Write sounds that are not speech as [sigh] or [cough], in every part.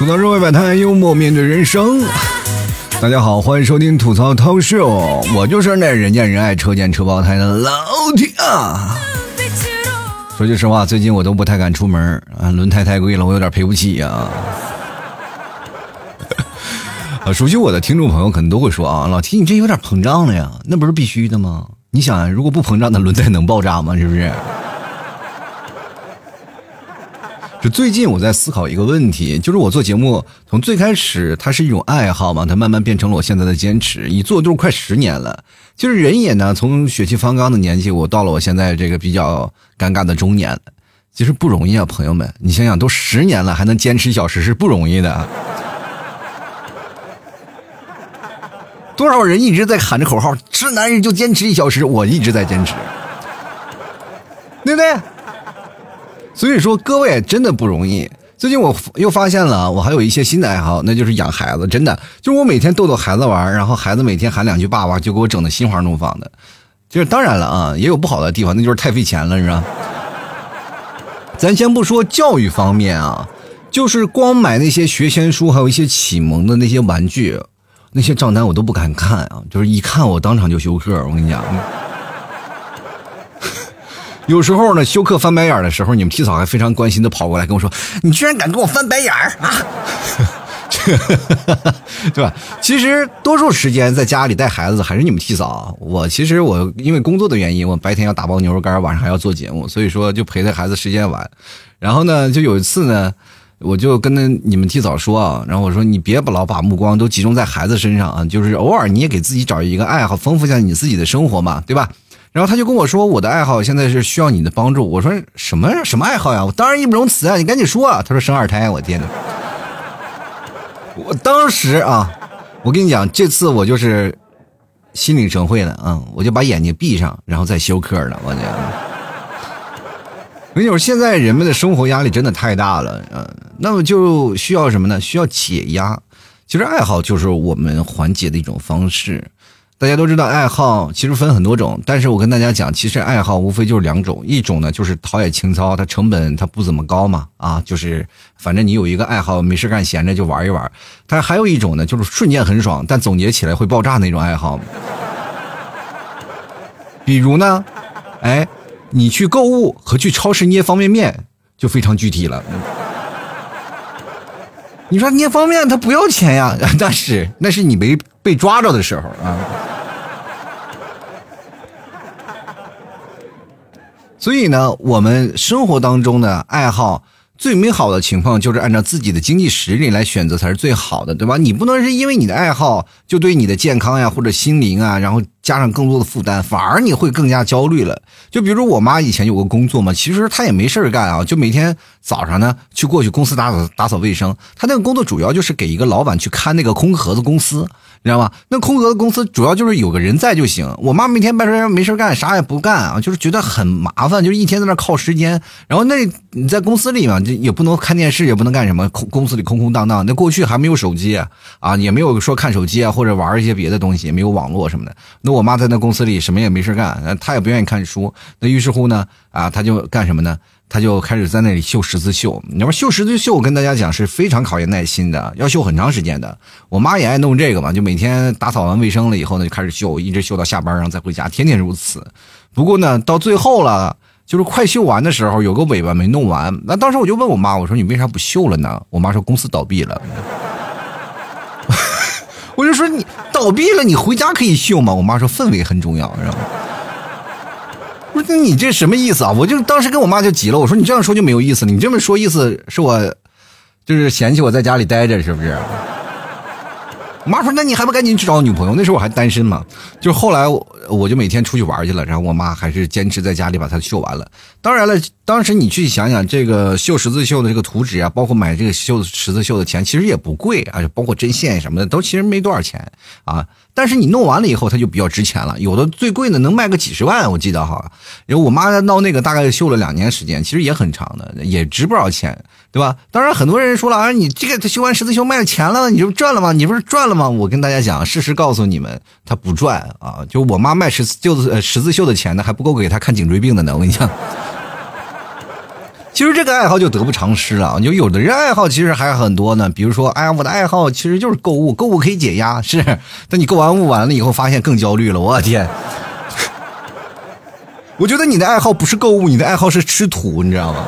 吐槽社会百态，幽默面对人生。大家好，欢迎收听吐槽涛秀，我就是那人见人爱、车见车爆胎的老铁啊。说句实话，最近我都不太敢出门啊，轮胎太贵了，我有点赔不起呀。啊，[laughs] 熟悉我的听众朋友可能都会说啊，老提你这有点膨胀了呀，那不是必须的吗？你想，如果不膨胀，那轮胎能爆炸吗？是不是？就最近我在思考一个问题，就是我做节目从最开始它是一种爱好嘛，它慢慢变成了我现在的坚持，一做就是快十年了。就是人也呢，从血气方刚的年纪，我到了我现在这个比较尴尬的中年，其实不容易啊，朋友们，你想想，都十年了还能坚持一小时是不容易的。多少人一直在喊着口号，是男人就坚持一小时，我一直在坚持，对不对？所以说，各位真的不容易。最近我又发现了，我还有一些新的爱好，那就是养孩子。真的，就是我每天逗逗孩子玩，然后孩子每天喊两句“爸爸”，就给我整的心花怒放的。就是当然了啊，也有不好的地方，那就是太费钱了，是吧？咱先不说教育方面啊，就是光买那些学前书，还有一些启蒙的那些玩具，那些账单我都不敢看啊，就是一看我当场就休克。我跟你讲。有时候呢，休克翻白眼的时候，你们替嫂还非常关心的跑过来跟我说：“你居然敢跟我翻白眼儿啊！” [laughs] 对吧？其实多数时间在家里带孩子还是你们替嫂。我其实我因为工作的原因，我白天要打包牛肉干，晚上还要做节目，所以说就陪着孩子时间晚。然后呢，就有一次呢，[laughs] 我就跟那你们替嫂说啊，然后我说你别把老把目光都集中在孩子身上啊，就是偶尔你也给自己找一个爱好，丰富一下你自己的生活嘛，对吧？然后他就跟我说：“我的爱好现在是需要你的帮助。”我说：“什么什么爱好呀？我当然义不容辞啊！你赶紧说啊。”他说：“生二胎。”我天哪！我当时啊，我跟你讲，这次我就是心领神会了啊！我就把眼睛闭上，然后再休克了。我讲，我跟你说，现在人们的生活压力真的太大了，嗯，那么就需要什么呢？需要解压。其实爱好就是我们缓解的一种方式。大家都知道，爱好其实分很多种，但是我跟大家讲，其实爱好无非就是两种，一种呢就是陶冶情操，它成本它不怎么高嘛，啊，就是反正你有一个爱好，没事干闲着就玩一玩。但是还有一种呢，就是瞬间很爽，但总结起来会爆炸那种爱好。比如呢，哎，你去购物和去超市捏方便面就非常具体了。你说捏方便面它不要钱呀？那是那是你没被抓着的时候啊。所以呢，我们生活当中的爱好最美好的情况，就是按照自己的经济实力来选择才是最好的，对吧？你不能是因为你的爱好就对你的健康呀或者心灵啊，然后加上更多的负担，反而你会更加焦虑了。就比如我妈以前有个工作嘛，其实她也没事干啊，就每天早上呢去过去公司打扫打扫卫生。她那个工作主要就是给一个老板去看那个空壳子公司。你知道吗？那空壳子公司主要就是有个人在就行。我妈每天白天没事干，啥也不干啊，就是觉得很麻烦，就是一天在那靠时间。然后那你在公司里嘛，就也不能看电视，也不能干什么，空公司里空空荡荡。那过去还没有手机啊，也没有说看手机啊，或者玩一些别的东西，没有网络什么的。我妈在那公司里什么也没事干，她也不愿意看书。那于是乎呢，啊，她就干什么呢？她就开始在那里绣十字绣，你说绣十字绣，我跟大家讲是非常考验耐心的，要绣很长时间的。我妈也爱弄这个嘛，就每天打扫完卫生了以后呢，就开始绣，一直绣到下班，然后再回家，天天如此。不过呢，到最后了，就是快绣完的时候，有个尾巴没弄完。那当时我就问我妈，我说你为啥不绣了呢？我妈说公司倒闭了。我就说你倒闭了，你回家可以秀吗？我妈说氛围很重要，知道吗？我说你这什么意思啊？我就当时跟我妈就急了，我说你这样说就没有意思了，你这么说意思是我就是嫌弃我在家里待着是不是？我妈说那你还不赶紧去找女朋友？那时候我还单身嘛。就后来我我就每天出去玩去了，然后我妈还是坚持在家里把它绣完了。当然了，当时你去想想这个绣十字绣的这个图纸啊，包括买这个绣十字绣的钱，其实也不贵啊，包括针线什么的都其实没多少钱啊。但是你弄完了以后，它就比较值钱了。有的最贵的能卖个几十万，我记得哈。因为我妈闹那个大概绣了两年时间，其实也很长的，也值不少钱，对吧？当然很多人说了啊，你这个绣完十字绣卖了钱了，你就赚了吗？你不是赚了吗？我跟大家讲，事实告诉你们，它不赚啊。就我妈他卖十字绣的十字绣的钱呢，还不够给他看颈椎病的呢。我跟你讲。其实这个爱好就得不偿失了。就有的人爱好其实还很多呢，比如说，哎呀，我的爱好其实就是购物，购物可以解压。是，等你购完物完了以后，发现更焦虑了。我天！我觉得你的爱好不是购物，你的爱好是吃土，你知道吗？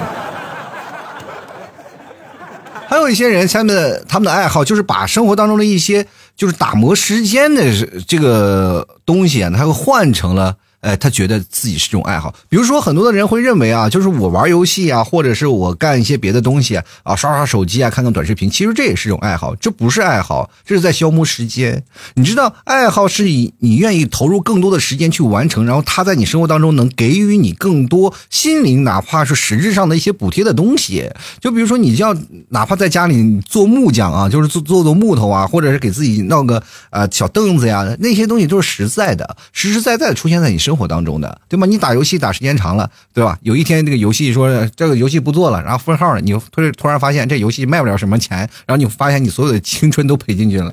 还有一些人，他们的他们的爱好就是把生活当中的一些就是打磨时间的这个东西啊，它会换成了。哎，他觉得自己是这种爱好，比如说很多的人会认为啊，就是我玩游戏啊，或者是我干一些别的东西啊，刷刷手机啊，看看短视频，其实这也是一种爱好，这不是爱好，这是在消磨时间。你知道，爱好是以你愿意投入更多的时间去完成，然后他在你生活当中能给予你更多心灵，哪怕是实质上的一些补贴的东西。就比如说，你要哪怕在家里做木匠啊，就是做做做木头啊，或者是给自己弄个呃小凳子呀，那些东西都是实在的，实实在在的出现在你身。生活当中的，对吗？你打游戏打时间长了，对吧？有一天这个游戏说这个游戏不做了，然后封号了，你突突然发现这游戏卖不了什么钱，然后你发现你所有的青春都赔进去了，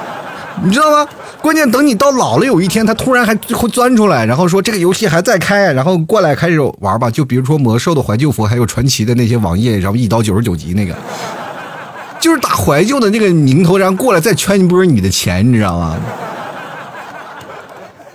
[laughs] 你知道吗？关键等你到老了，有一天他突然还会钻出来，然后说这个游戏还在开，然后过来开始玩吧。就比如说魔兽的怀旧服，还有传奇的那些网页，然后一刀九十九级那个，[laughs] 就是打怀旧的那个名头，然后过来再圈一波你的钱，你知道吗？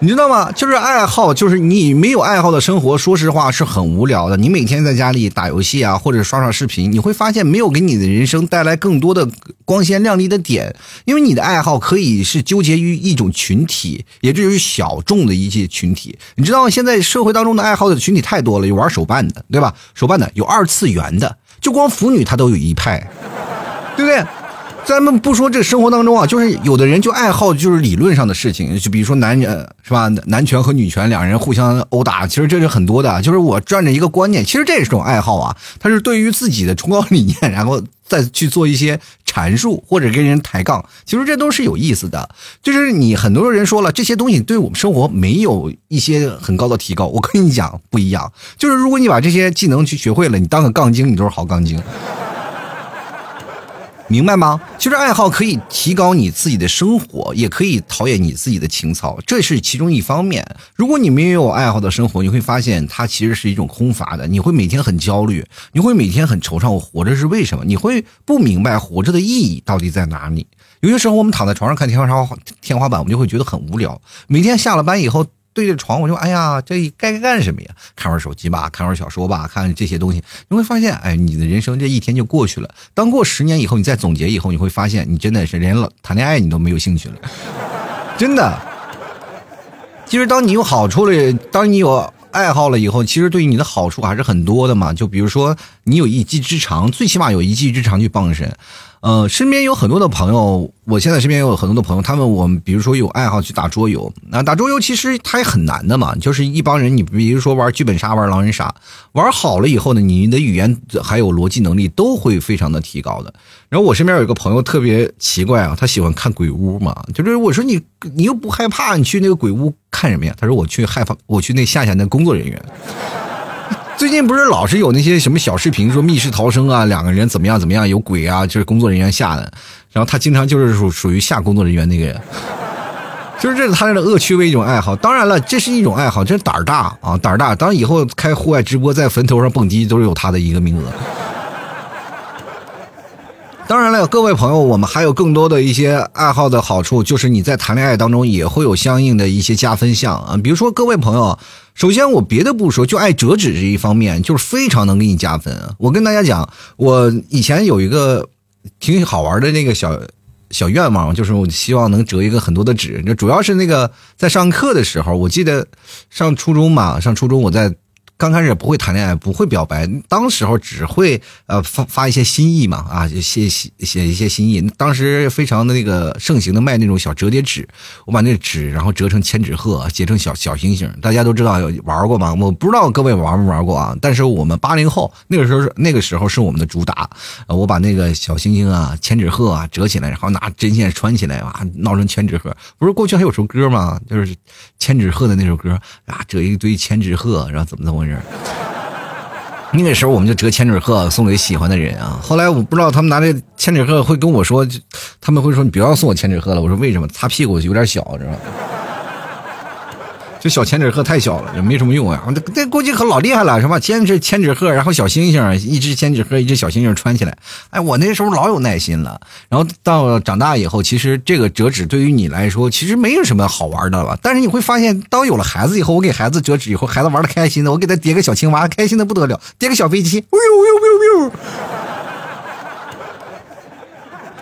你知道吗？就是爱好，就是你没有爱好的生活，说实话是很无聊的。你每天在家里打游戏啊，或者刷刷视频，你会发现没有给你的人生带来更多的光鲜亮丽的点。因为你的爱好可以是纠结于一种群体，也就是小众的一些群体。你知道现在社会当中的爱好的群体太多了，有玩手办的，对吧？手办的有二次元的，就光腐女她都有一派，对不对？咱们不说这生活当中啊，就是有的人就爱好就是理论上的事情，就比如说男人是吧，男权和女权两人互相殴打，其实这是很多的。就是我转着一个观念，其实这也是种爱好啊，他是对于自己的崇高理念，然后再去做一些阐述或者跟人抬杠，其实这都是有意思的。就是你很多人说了这些东西对我们生活没有一些很高的提高，我跟你讲不一样。就是如果你把这些技能去学会了，你当个杠精，你都是好杠精。明白吗？其实爱好可以提高你自己的生活，也可以陶冶你自己的情操，这是其中一方面。如果你没有爱好的生活，你会发现它其实是一种空乏的，你会每天很焦虑，你会每天很惆怅，我活着是为什么？你会不明白活着的意义到底在哪里？有些时候我们躺在床上看天花板，天花板我们就会觉得很无聊。每天下了班以后。对着床，我就哎呀，这该干什么呀？看会儿手机吧，看会儿小说吧，看这些东西，你会发现，哎，你的人生这一天就过去了。当过十年以后，你再总结以后，你会发现，你真的是连老谈恋爱你都没有兴趣了，真的。其实，当你有好处了，当你有爱好了以后，其实对于你的好处还是很多的嘛。就比如说，你有一技之长，最起码有一技之长去傍身。呃，身边有很多的朋友，我现在身边有很多的朋友，他们我们比如说有爱好去打桌游，那打桌游其实它也很难的嘛，就是一帮人，你比如说玩剧本杀、玩狼人杀，玩好了以后呢，你的语言还有逻辑能力都会非常的提高的。然后我身边有一个朋友特别奇怪啊，他喜欢看鬼屋嘛，就是我说你你又不害怕，你去那个鬼屋看什么呀？他说我去害怕，我去那吓吓那工作人员。[laughs] 最近不是老是有那些什么小视频说密室逃生啊，两个人怎么样怎么样，有鬼啊，就是工作人员吓的。然后他经常就是属属于吓工作人员那个人，[laughs] 就是这是他的恶趣味一种爱好。当然了，这是一种爱好，这是胆儿大啊，胆儿大。当以后开户外直播，在坟头上蹦迪，都是有他的一个名额。[laughs] 当然了，各位朋友，我们还有更多的一些爱好的好处，就是你在谈恋爱当中也会有相应的一些加分项啊。比如说，各位朋友，首先我别的不说，就爱折纸这一方面，就是非常能给你加分。我跟大家讲，我以前有一个挺好玩的那个小小愿望，就是我希望能折一个很多的纸。就主要是那个在上课的时候，我记得上初中嘛，上初中我在。刚开始不会谈恋爱，不会表白，当时候只会呃发发一些心意嘛啊，写写写一些心意。当时非常的那个盛行的卖那种小折叠纸，我把那纸然后折成千纸鹤，结成小小星星。大家都知道有玩过吗？我不知道各位玩没玩过啊。但是我们八零后那个时候是那个时候是我们的主打。我把那个小星星啊、千纸鹤啊折起来，然后拿针线穿起来啊，闹成千纸鹤。不是过去还有首歌吗？就是千纸鹤的那首歌啊，折一堆千纸鹤，然后怎么怎么。那个时候我们就折千纸鹤送给喜欢的人啊。后来我不知道他们拿这千纸鹤会跟我说，他们会说你不要送我千纸鹤了。我说为什么？擦屁股有点小，知道吗？这小千纸鹤太小了，也没什么用啊。这这估计可老厉害了，是吧？先是千纸鹤，然后小星星，一只千纸鹤，一只小星星穿起来。哎，我那时候老有耐心了。然后到长大以后，其实这个折纸对于你来说，其实没有什么好玩的了。但是你会发现，当有了孩子以后，我给孩子折纸以后，孩子玩的开心的，我给他叠个小青蛙，开心的不得了，叠个小飞机，呦呦呦呦呦。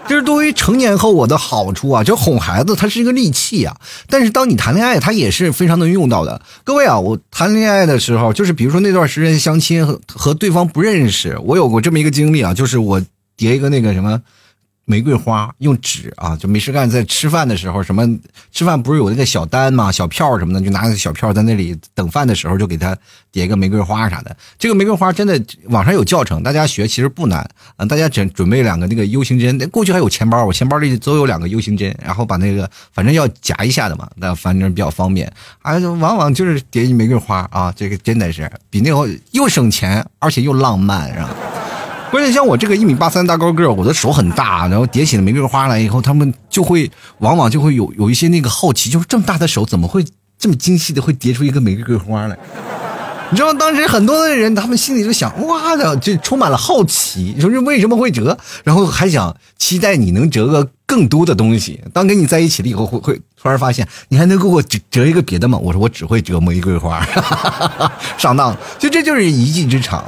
就是对于成年后我的好处啊，就哄孩子，它是一个利器啊。但是当你谈恋爱，它也是非常能用到的。各位啊，我谈恋爱的时候，就是比如说那段时间相亲和和对方不认识，我有过这么一个经历啊，就是我叠一个那个什么。玫瑰花用纸啊，就没事干，在吃饭的时候，什么吃饭不是有那个小单嘛，小票什么的，就拿个小票在那里等饭的时候，就给他叠个玫瑰花啥的。这个玫瑰花真的网上有教程，大家学其实不难啊。大家准准备两个那个 U 型针，过去还有钱包，我钱包里都有两个 U 型针，然后把那个反正要夹一下的嘛，那反正比较方便。啊，往往就是叠一玫瑰花啊，这个真的是比那个又省钱，而且又浪漫，是吧？关键像我这个一米八三大高个我的手很大，然后叠起了玫瑰花来以后，他们就会往往就会有有一些那个好奇，就是这么大的手怎么会这么精细的会叠出一个玫瑰花来？[laughs] 你知道当时很多的人他们心里就想，哇的，就充满了好奇，说是为什么会折，然后还想期待你能折个更多的东西。当跟你在一起了以后，会会突然发现你还能给我折折一个别的吗？我说我只会折玫瑰花，[laughs] 上当，就这就是一技之长。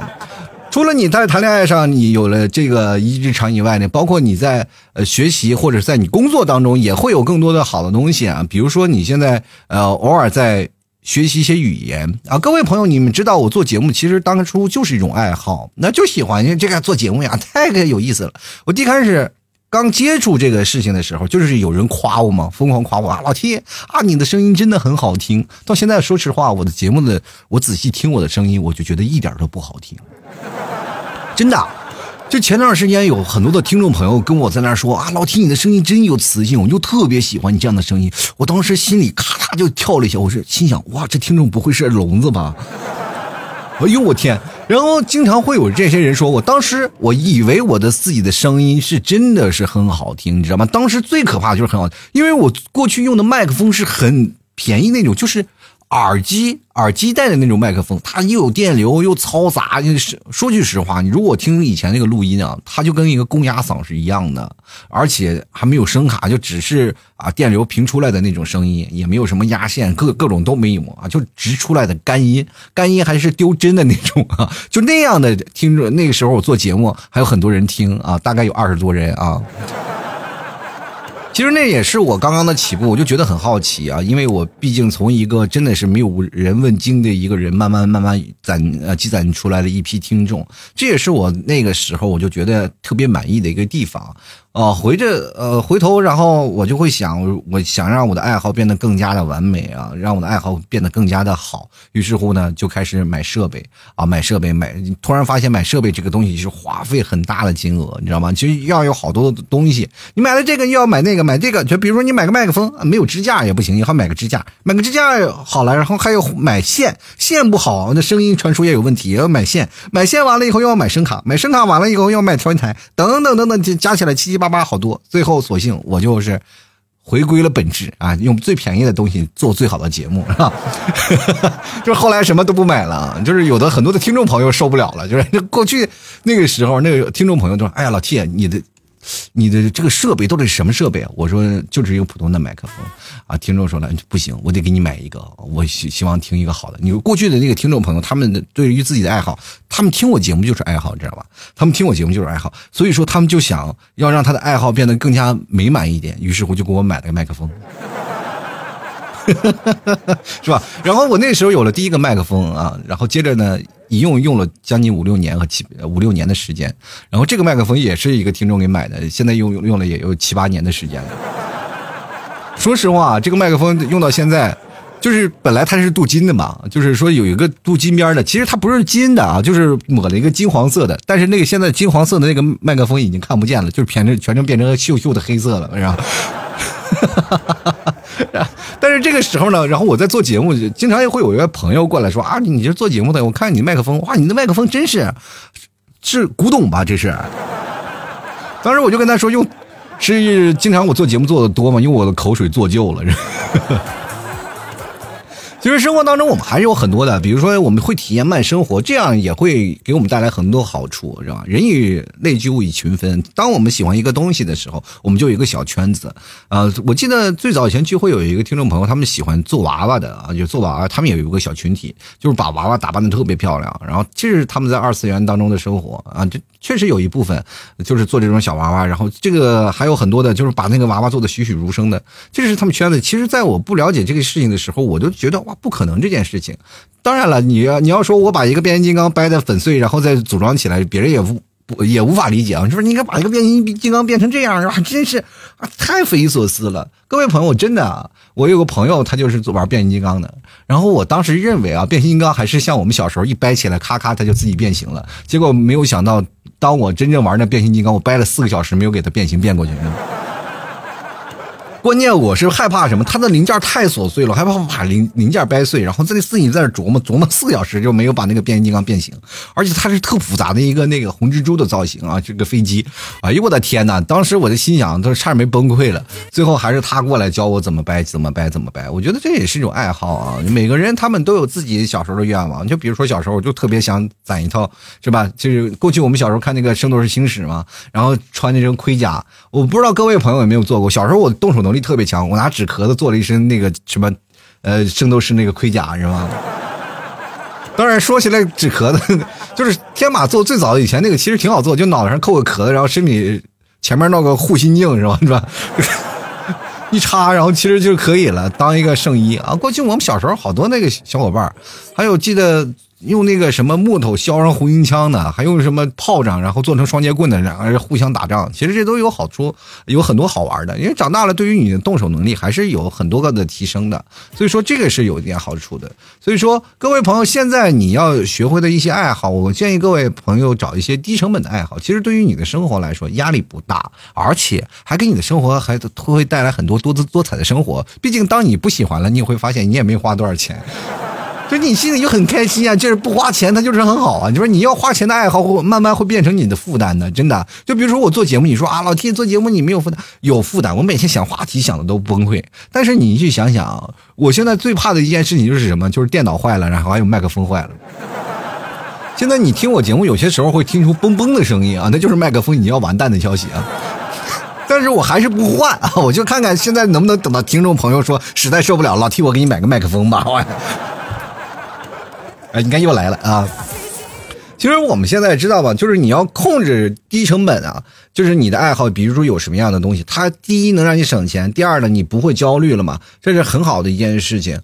除了你在谈恋爱上你有了这个一技之长以外呢，包括你在呃学习或者在你工作当中也会有更多的好的东西啊。比如说你现在呃偶尔在学习一些语言啊，各位朋友，你们知道我做节目其实当初就是一种爱好，那就喜欢这个做节目呀，太有意思了。我一开始刚接触这个事情的时候，就是有人夸我嘛，疯狂夸我啊，老 T 啊，你的声音真的很好听。到现在说实话，我的节目的我仔细听我的声音，我就觉得一点都不好听。[laughs] 真的，就前段时间有很多的听众朋友跟我在那说啊，老听你的声音真有磁性，我就特别喜欢你这样的声音。我当时心里咔嚓就跳了一下，我是心想哇，这听众不会是聋子吧？哎呦我天！然后经常会有这些人说，我当时我以为我的自己的声音是真的是很好听，你知道吗？当时最可怕的就是很好，因为我过去用的麦克风是很便宜那种，就是。耳机耳机带的那种麦克风，它又有电流又嘈杂。就是说句实话，你如果听以前那个录音啊，它就跟一个公鸭嗓是一样的，而且还没有声卡，就只是啊电流频出来的那种声音，也没有什么压线，各各种都没有啊，就直出来的干音，干音还是丢针的那种啊，[laughs] 就那样的听着。那个时候我做节目还有很多人听啊，大概有二十多人啊。其实那也是我刚刚的起步，我就觉得很好奇啊，因为我毕竟从一个真的是没有人问津的一个人，慢慢慢慢攒呃积攒出来的一批听众，这也是我那个时候我就觉得特别满意的一个地方。哦，回着呃，回头，然后我就会想，我想让我的爱好变得更加的完美啊，让我的爱好变得更加的好。于是乎呢，就开始买设备啊，买设备，买。突然发现买设备这个东西是花费很大的金额，你知道吗？其实要有好多的东西，你买了这个又要买那个，买这个，就比如说你买个麦克风，没有支架也不行，你还买个支架，买个支架好了，然后还要买线，线不好，那声音传输也有问题，也要买线，买线完了以后又要买声卡，买声卡完了以后又要买调音台，等等等等，加起来七七八。八八好多，最后索性我就是回归了本质啊，用最便宜的东西做最好的节目，是吧？[laughs] 就是后来什么都不买了，就是有的很多的听众朋友受不了了，就是 [laughs] 过去那个时候，那个听众朋友就说：“哎呀，老 T，你的。”你的这个设备到底是什么设备啊？我说就是一个普通的麦克风啊。听众说了不行，我得给你买一个，我希希望听一个好的。你说过去的那个听众朋友，他们对于自己的爱好，他们听我节目就是爱好，你知道吧？他们听我节目就是爱好，所以说他们就想要让他的爱好变得更加美满一点，于是乎就给我买了个麦克风。[laughs] 是吧？然后我那时候有了第一个麦克风啊，然后接着呢，一用用了将近五六年和七五六年的时间，然后这个麦克风也是一个听众给买的，现在用用了也有七八年的时间了。说实话，这个麦克风用到现在，就是本来它是镀金的嘛，就是说有一个镀金边的，其实它不是金的啊，就是抹了一个金黄色的，但是那个现在金黄色的那个麦克风已经看不见了，就是全成全成变成锈锈的黑色了，是吧？[laughs] [laughs] 但是这个时候呢，然后我在做节目，经常也会有一个朋友过来说啊，你这做节目的，我看你麦克风，哇，你的麦克风真是是古董吧？这是。当时我就跟他说，用 [laughs] 是经常我做节目做的多嘛，用我的口水做旧了。其实生活当中我们还是有很多的，比如说我们会体验慢生活，这样也会给我们带来很多好处，是吧？人以类聚，物以群分。当我们喜欢一个东西的时候，我们就有一个小圈子。呃，我记得最早以前聚会有一个听众朋友，他们喜欢做娃娃的啊，就做娃娃，他们也有一个小群体，就是把娃娃打扮的特别漂亮。然后这是他们在二次元当中的生活啊，这确实有一部分就是做这种小娃娃。然后这个还有很多的，就是把那个娃娃做的栩栩如生的，这是他们圈子。其实，在我不了解这个事情的时候，我就觉得哇，不可能这件事情。当然了，你要你要说我把一个变形金刚掰的粉碎，然后再组装起来，别人也无不也无法理解啊。是不是？你应该把一个变形金刚变成这样，是吧？真是啊，太匪夷所思了。各位朋友，真的啊，我有个朋友，他就是玩变形金刚的。然后我当时认为啊，变形金刚还是像我们小时候一掰起来，咔咔，它就自己变形了。结果没有想到，当我真正玩那变形金刚，我掰了四个小时没有给它变形变过去。关键我是害怕什么？它的零件太琐碎了，害怕把零零件掰碎，然后自己自己在那琢磨琢磨四个小时就没有把那个变形金刚变形，而且它是特复杂的一个那个红蜘蛛的造型啊，这个飞机，哎呦我的天哪！当时我的心想，都差点没崩溃了。最后还是他过来教我怎么掰，怎么掰，怎么掰。我觉得这也是一种爱好啊。每个人他们都有自己小时候的愿望，就比如说小时候我就特别想攒一套，是吧？就是过去我们小时候看那个《圣斗士星矢》嘛，然后穿那身盔甲，我不知道各位朋友有没有做过。小时候我动手能力。力特别强，我拿纸壳子做了一身那个什么，呃，圣斗士那个盔甲，是吧？当然说起来，纸壳子 [laughs] 就是天马座最早以前那个，其实挺好做，就脑袋上扣个壳子，然后身体前面弄个护心镜，是吧？是吧？一插，然后其实就可以了，当一个圣衣啊。过去我们小时候好多那个小伙伴，还有记得。用那个什么木头削上红缨枪的，还用什么炮仗，然后做成双截棍的，两个人互相打仗。其实这都有好处，有很多好玩的。因为长大了，对于你的动手能力还是有很多个的提升的。所以说这个是有一点好处的。所以说各位朋友，现在你要学会的一些爱好，我建议各位朋友找一些低成本的爱好。其实对于你的生活来说压力不大，而且还给你的生活还会带来很多多姿多彩的生活。毕竟当你不喜欢了，你也会发现你也没花多少钱。就你心里就很开心啊，就是不花钱，它就是很好啊。你说你要花钱的爱好，会慢慢会变成你的负担的，真的。就比如说我做节目，你说啊，老 T 做节目你没有负担，有负担。我每天想话题想的都崩溃。但是你去想想，我现在最怕的一件事情就是什么？就是电脑坏了，然后还有麦克风坏了。现在你听我节目，有些时候会听出嘣嘣的声音啊，那就是麦克风你要完蛋的消息啊。但是我还是不换啊，我就看看现在能不能等到听众朋友说实在受不了，老 T 我给你买个麦克风吧。啊，你看又来了啊！其实我们现在知道吧，就是你要控制低成本啊，就是你的爱好，比如说有什么样的东西，它第一能让你省钱，第二呢，你不会焦虑了嘛，这是很好的一件事情。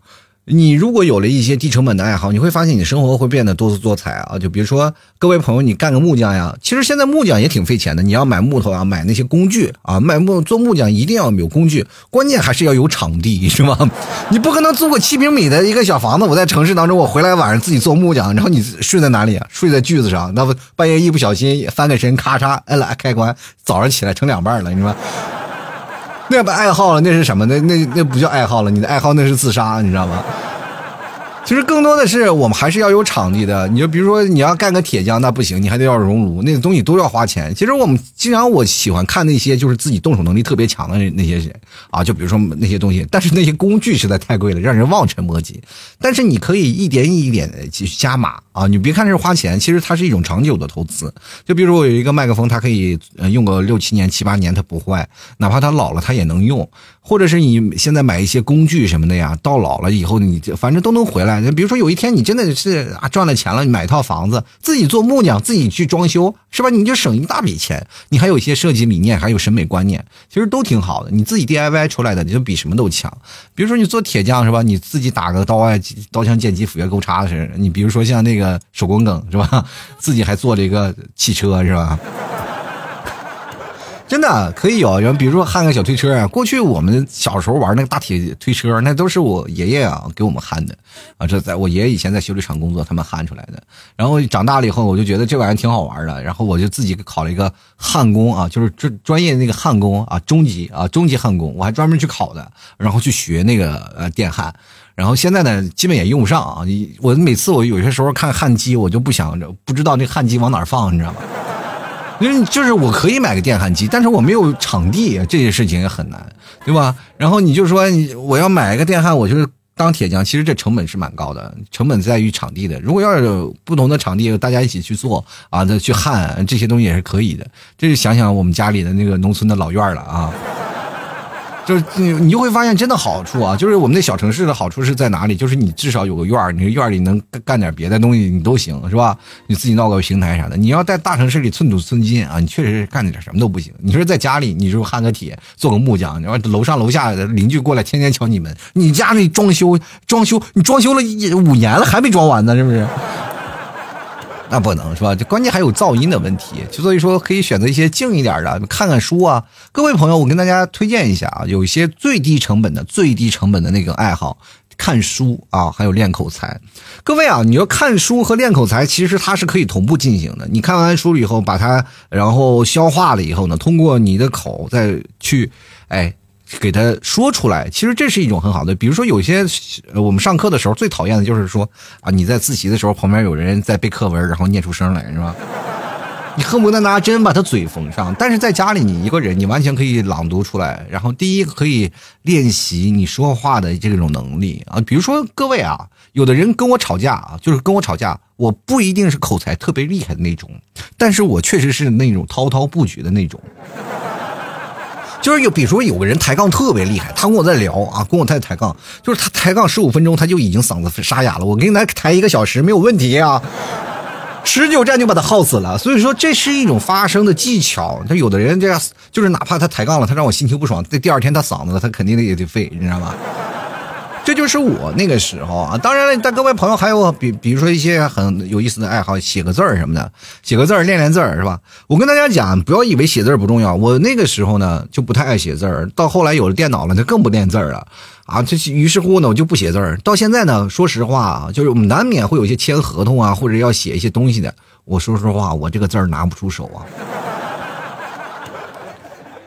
你如果有了一些低成本的爱好，你会发现你生活会变得多姿多彩啊！就比如说各位朋友，你干个木匠呀，其实现在木匠也挺费钱的。你要买木头啊，买那些工具啊，买木做木匠一定要有工具，关键还是要有场地，是吧？[laughs] 你不可能租个七平米的一个小房子，我在城市当中，我回来晚上自己做木匠，然后你睡在哪里啊？睡在锯子上，那不半夜一不小心翻个身，咔嚓摁了开关，早上起来成两半了，你说？那不爱好了，那是什么？那那那不叫爱好了，你的爱好那是自杀，你知道吗？其实更多的是我们还是要有场地的。你就比如说你要干个铁匠，那不行，你还得要熔炉，那个东西都要花钱。其实我们经常我喜欢看那些就是自己动手能力特别强的那些人啊，就比如说那些东西，但是那些工具实在太贵了，让人望尘莫及。但是你可以一点一点的去加码啊，你别看是花钱，其实它是一种长久的投资。就比如说我有一个麦克风，它可以呃用个六七年、七八年，它不坏，哪怕它老了，它也能用。或者是你现在买一些工具什么的呀，到老了以后你反正都能回来。比如说有一天你真的是啊赚了钱了，你买一套房子，自己做木匠，自己去装修，是吧？你就省一大笔钱。你还有一些设计理念，还有审美观念，其实都挺好的。你自己 DIY 出来的，你就比什么都强。比如说你做铁匠是吧？你自己打个刀啊，刀枪剑戟斧钺钩叉的。你比如说像那个手工梗是吧？[laughs] 自己还做了一个汽车是吧？[laughs] 真的可以有，然后比如说焊个小推车啊。过去我们小时候玩那个大铁推车，那都是我爷爷啊给我们焊的啊。这在我爷爷以前在修理厂工作，他们焊出来的。然后长大了以后，我就觉得这玩意儿挺好玩的，然后我就自己考了一个焊工啊，就是专专业那个焊工啊，中级啊，中级焊工，我还专门去考的，然后去学那个呃电焊。然后现在呢，基本也用不上啊。我每次我有些时候看焊机，我就不想着不知道那焊机往哪放，你知道吗？因为就是我可以买个电焊机，但是我没有场地，这些事情也很难，对吧？然后你就说我要买一个电焊，我就是。当铁匠，其实这成本是蛮高的，成本在于场地的。如果要是不同的场地，大家一起去做啊，再去焊这些东西也是可以的。这就想想我们家里的那个农村的老院了啊。就是你，你就会发现真的好处啊！就是我们那小城市的好处是在哪里？就是你至少有个院儿，你这院里能干点别的东西，你都行，是吧？你自己闹个平台啥的。你要在大城市里寸土寸金啊，你确实干点什么都不行。你说在家里，你就焊个铁，做个木匠，然后楼上楼下的邻居过来天天敲你门，你家里装修装修，你装修了五年了还没装完呢，是不是？那不能是吧？这关键还有噪音的问题，就所以说可以选择一些静一点的，看看书啊。各位朋友，我跟大家推荐一下啊，有一些最低成本的、最低成本的那个爱好，看书啊，还有练口才。各位啊，你要看书和练口才，其实它是可以同步进行的。你看完书了以后，把它然后消化了以后呢，通过你的口再去，哎。给他说出来，其实这是一种很好的。比如说，有些我们上课的时候最讨厌的就是说啊，你在自习的时候旁边有人在背课文，然后念出声来，是吧？你恨不得拿针把他嘴缝上。但是在家里，你一个人，你完全可以朗读出来。然后，第一个可以练习你说话的这种能力啊。比如说，各位啊，有的人跟我吵架啊，就是跟我吵架，我不一定是口才特别厉害的那种，但是我确实是那种滔滔不绝的那种。就是有，比如说有个人抬杠特别厉害，他跟我在聊啊，跟我在抬杠，就是他抬杠十五分钟，他就已经嗓子沙哑了。我给你来抬一个小时没有问题啊，[laughs] 持久战就把他耗死了。所以说这是一种发声的技巧。他有的人这样，就是哪怕他抬杠了，他让我心情不爽，这第二天他嗓子他肯定也得废，你知道吗？这就是我那个时候啊，当然了，但各位朋友还有比，比如说一些很有意思的爱好，写个字儿什么的，写个字儿练练字儿是吧？我跟大家讲，不要以为写字儿不重要，我那个时候呢就不太爱写字儿，到后来有了电脑了，就更不练字儿了啊。这于是乎呢，我就不写字儿。到现在呢，说实话啊，就是我们难免会有一些签合同啊，或者要写一些东西的。我说实话，我这个字儿拿不出手啊。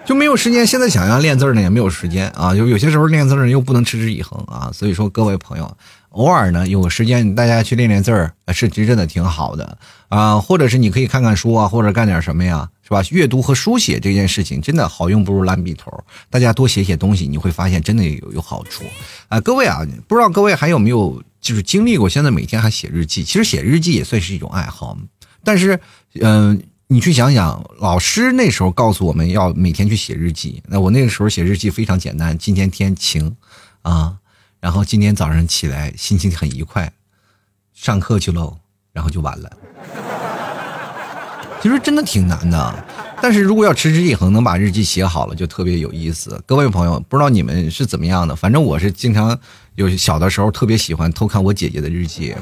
就没有时间，现在想要练字呢，也没有时间啊。就有些时候练字呢又不能持之以恒啊。所以说，各位朋友，偶尔呢有时间，大家去练练字儿，是真的挺好的啊。或者是你可以看看书啊，或者干点什么呀，是吧？阅读和书写这件事情真的好用不如烂笔头。大家多写写东西，你会发现真的有有好处啊。各位啊，不知道各位还有没有就是经历过？现在每天还写日记，其实写日记也算是一种爱好，但是嗯。你去想想，老师那时候告诉我们要每天去写日记。那我那个时候写日记非常简单，今天天晴，啊，然后今天早上起来心情很愉快，上课去喽，然后就完了。其实真的挺难的，但是如果要持之以恒，能把日记写好了，就特别有意思。各位朋友，不知道你们是怎么样的，反正我是经常有小的时候特别喜欢偷看我姐姐的日记。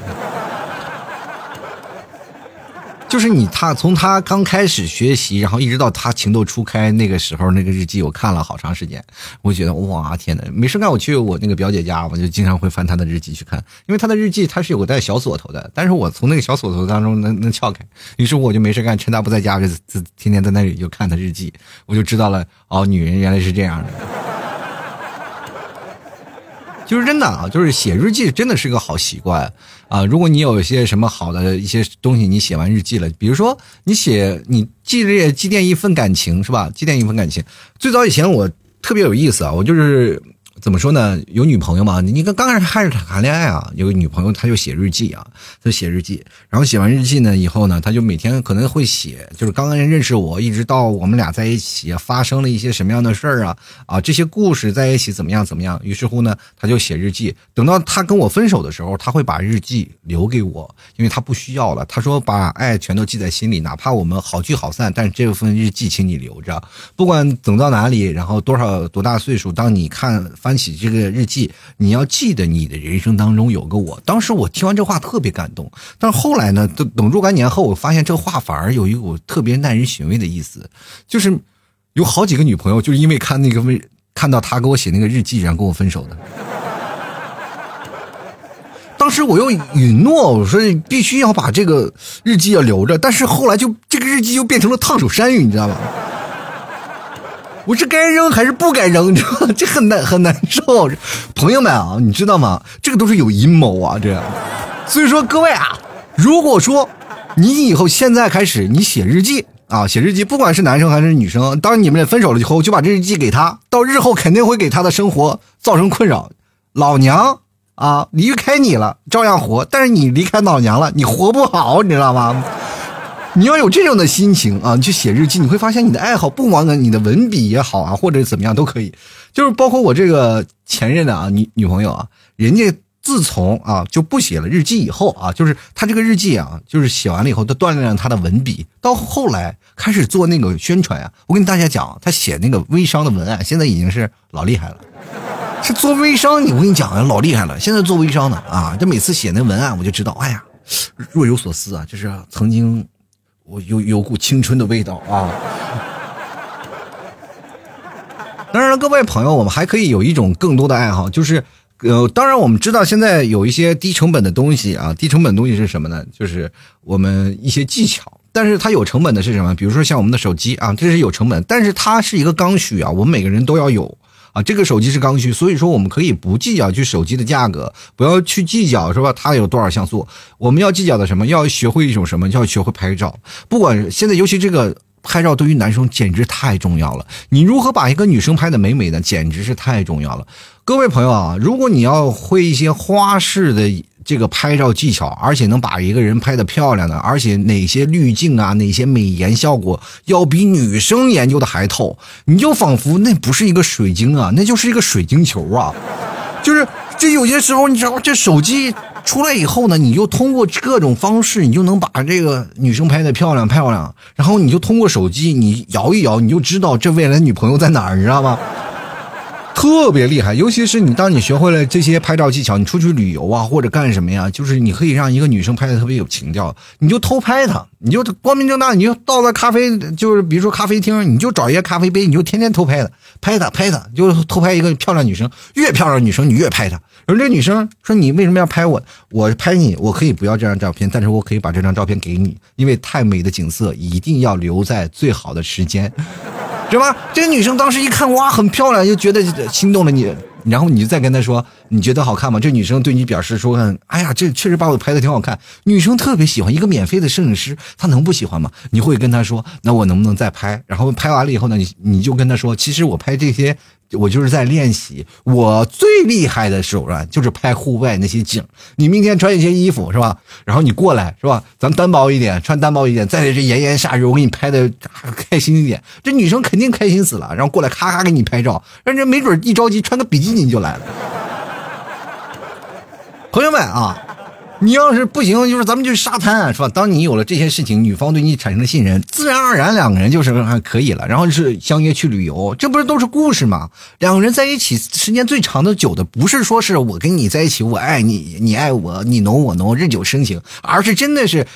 就是你他从他刚开始学习，然后一直到他情窦初开那个时候，那个日记我看了好长时间，我觉得哇天呐，没事干我去我那个表姐家，我就经常会翻她的日记去看，因为她的日记它是有个带小锁头的，但是我从那个小锁头当中能能撬开，于是我就没事干，趁他不在家就就天天在那里就看他日记，我就知道了哦，女人原来是这样的，就是真的啊，就是写日记真的是个好习惯。啊，如果你有一些什么好的一些东西，你写完日记了，比如说你写你记这积淀一份感情是吧？积淀一份感情。最早以前我特别有意思啊，我就是。怎么说呢？有女朋友嘛？你刚刚开始开始谈恋爱啊，有个女朋友，他就写日记啊，就写日记，然后写完日记呢以后呢，他就每天可能会写，就是刚刚认识我，一直到我们俩在一起发生了一些什么样的事儿啊啊，这些故事在一起怎么样怎么样？于是乎呢，他就写日记。等到他跟我分手的时候，他会把日记留给我，因为他不需要了。他说把爱全都记在心里，哪怕我们好聚好散，但是这份日记请你留着，不管走到哪里，然后多少多大岁数，当你看。翻起这个日记，你要记得你的人生当中有个我。当时我听完这话特别感动，但是后来呢，等等若干年后，我发现这话反而有一股特别耐人寻味的意思，就是有好几个女朋友就是因为看那个为看到他给我写那个日记，然后跟我分手的。当时我又允诺我说必须要把这个日记要留着，但是后来就这个日记就变成了烫手山芋，你知道吗？我是该扔还是不该扔？你知道？这很难很难受。朋友们啊，你知道吗？这个都是有阴谋啊，这样。所以说各位啊，如果说你以后现在开始你写日记啊，写日记，不管是男生还是女生，当你们俩分手了以后，就把这日记给他，到日后肯定会给他的生活造成困扰。老娘啊，离开你了照样活，但是你离开老娘了，你活不好，你知道吗？你要有这种的心情啊，你去写日记，你会发现你的爱好不光你的文笔也好啊，或者怎么样都可以，就是包括我这个前任的啊女女朋友啊，人家自从啊就不写了日记以后啊，就是他这个日记啊，就是写完了以后，他锻炼了他的文笔，到后来开始做那个宣传啊，我跟大家讲，他写那个微商的文案，现在已经是老厉害了。是做微商，你我跟你讲啊，老厉害了。现在做微商的啊，这每次写那文案，我就知道，哎呀，若有所思啊，就是曾经我有有股青春的味道啊。当然了，各位朋友，我们还可以有一种更多的爱好，就是呃，当然我们知道现在有一些低成本的东西啊，低成本东西是什么呢？就是我们一些技巧，但是它有成本的是什么？比如说像我们的手机啊，这是有成本，但是它是一个刚需啊，我们每个人都要有。啊，这个手机是刚需，所以说我们可以不计较去手机的价格，不要去计较是吧？它有多少像素？我们要计较的什么？要学会一种什么？要学会拍照。不管现在，尤其这个拍照对于男生简直太重要了。你如何把一个女生拍的美美的，简直是太重要了。各位朋友啊，如果你要会一些花式的。这个拍照技巧，而且能把一个人拍的漂亮的，而且哪些滤镜啊，哪些美颜效果要比女生研究的还透，你就仿佛那不是一个水晶啊，那就是一个水晶球啊，就是这有些时候你知道，这手机出来以后呢，你就通过各种方式，你就能把这个女生拍的漂亮漂亮，然后你就通过手机你摇一摇，你就知道这未来女朋友在哪儿，你知道吗？特别厉害，尤其是你，当你学会了这些拍照技巧，你出去旅游啊，或者干什么呀，就是你可以让一个女生拍的特别有情调，你就偷拍她，你就光明正大，你就到了咖啡，就是比如说咖啡厅，你就找一个咖啡杯，你就天天偷拍她，拍她，拍她，就偷拍一个漂亮女生，越漂亮女生你越拍她。而这女生说：“你为什么要拍我？我拍你，我可以不要这张照片，但是我可以把这张照片给你，因为太美的景色一定要留在最好的时间。”是吧？这个女生当时一看，哇，很漂亮，就觉得心动了你。然后你就再跟她说，你觉得好看吗？这女生对你表示说，哎呀，这确实把我拍的挺好看。女生特别喜欢一个免费的摄影师，她能不喜欢吗？你会跟她说，那我能不能再拍？然后拍完了以后呢，你你就跟她说，其实我拍这些。我就是在练习，我最厉害的手段就是拍户外那些景。你明天穿一些衣服是吧？然后你过来是吧？咱单薄一点，穿单薄一点，在这炎炎夏日，我给你拍的开心一点，这女生肯定开心死了。然后过来咔咔给你拍照，让人没准一着急穿个比基尼就来了。朋友们啊！你要是不行，就是咱们就沙滩，是吧？当你有了这些事情，女方对你产生了信任，自然而然两个人就是还可以了。然后就是相约去旅游，这不是都是故事吗？两个人在一起时间最长的久的，不是说是我跟你在一起，我爱你，你爱我，你浓我浓，日久生情，而是真的是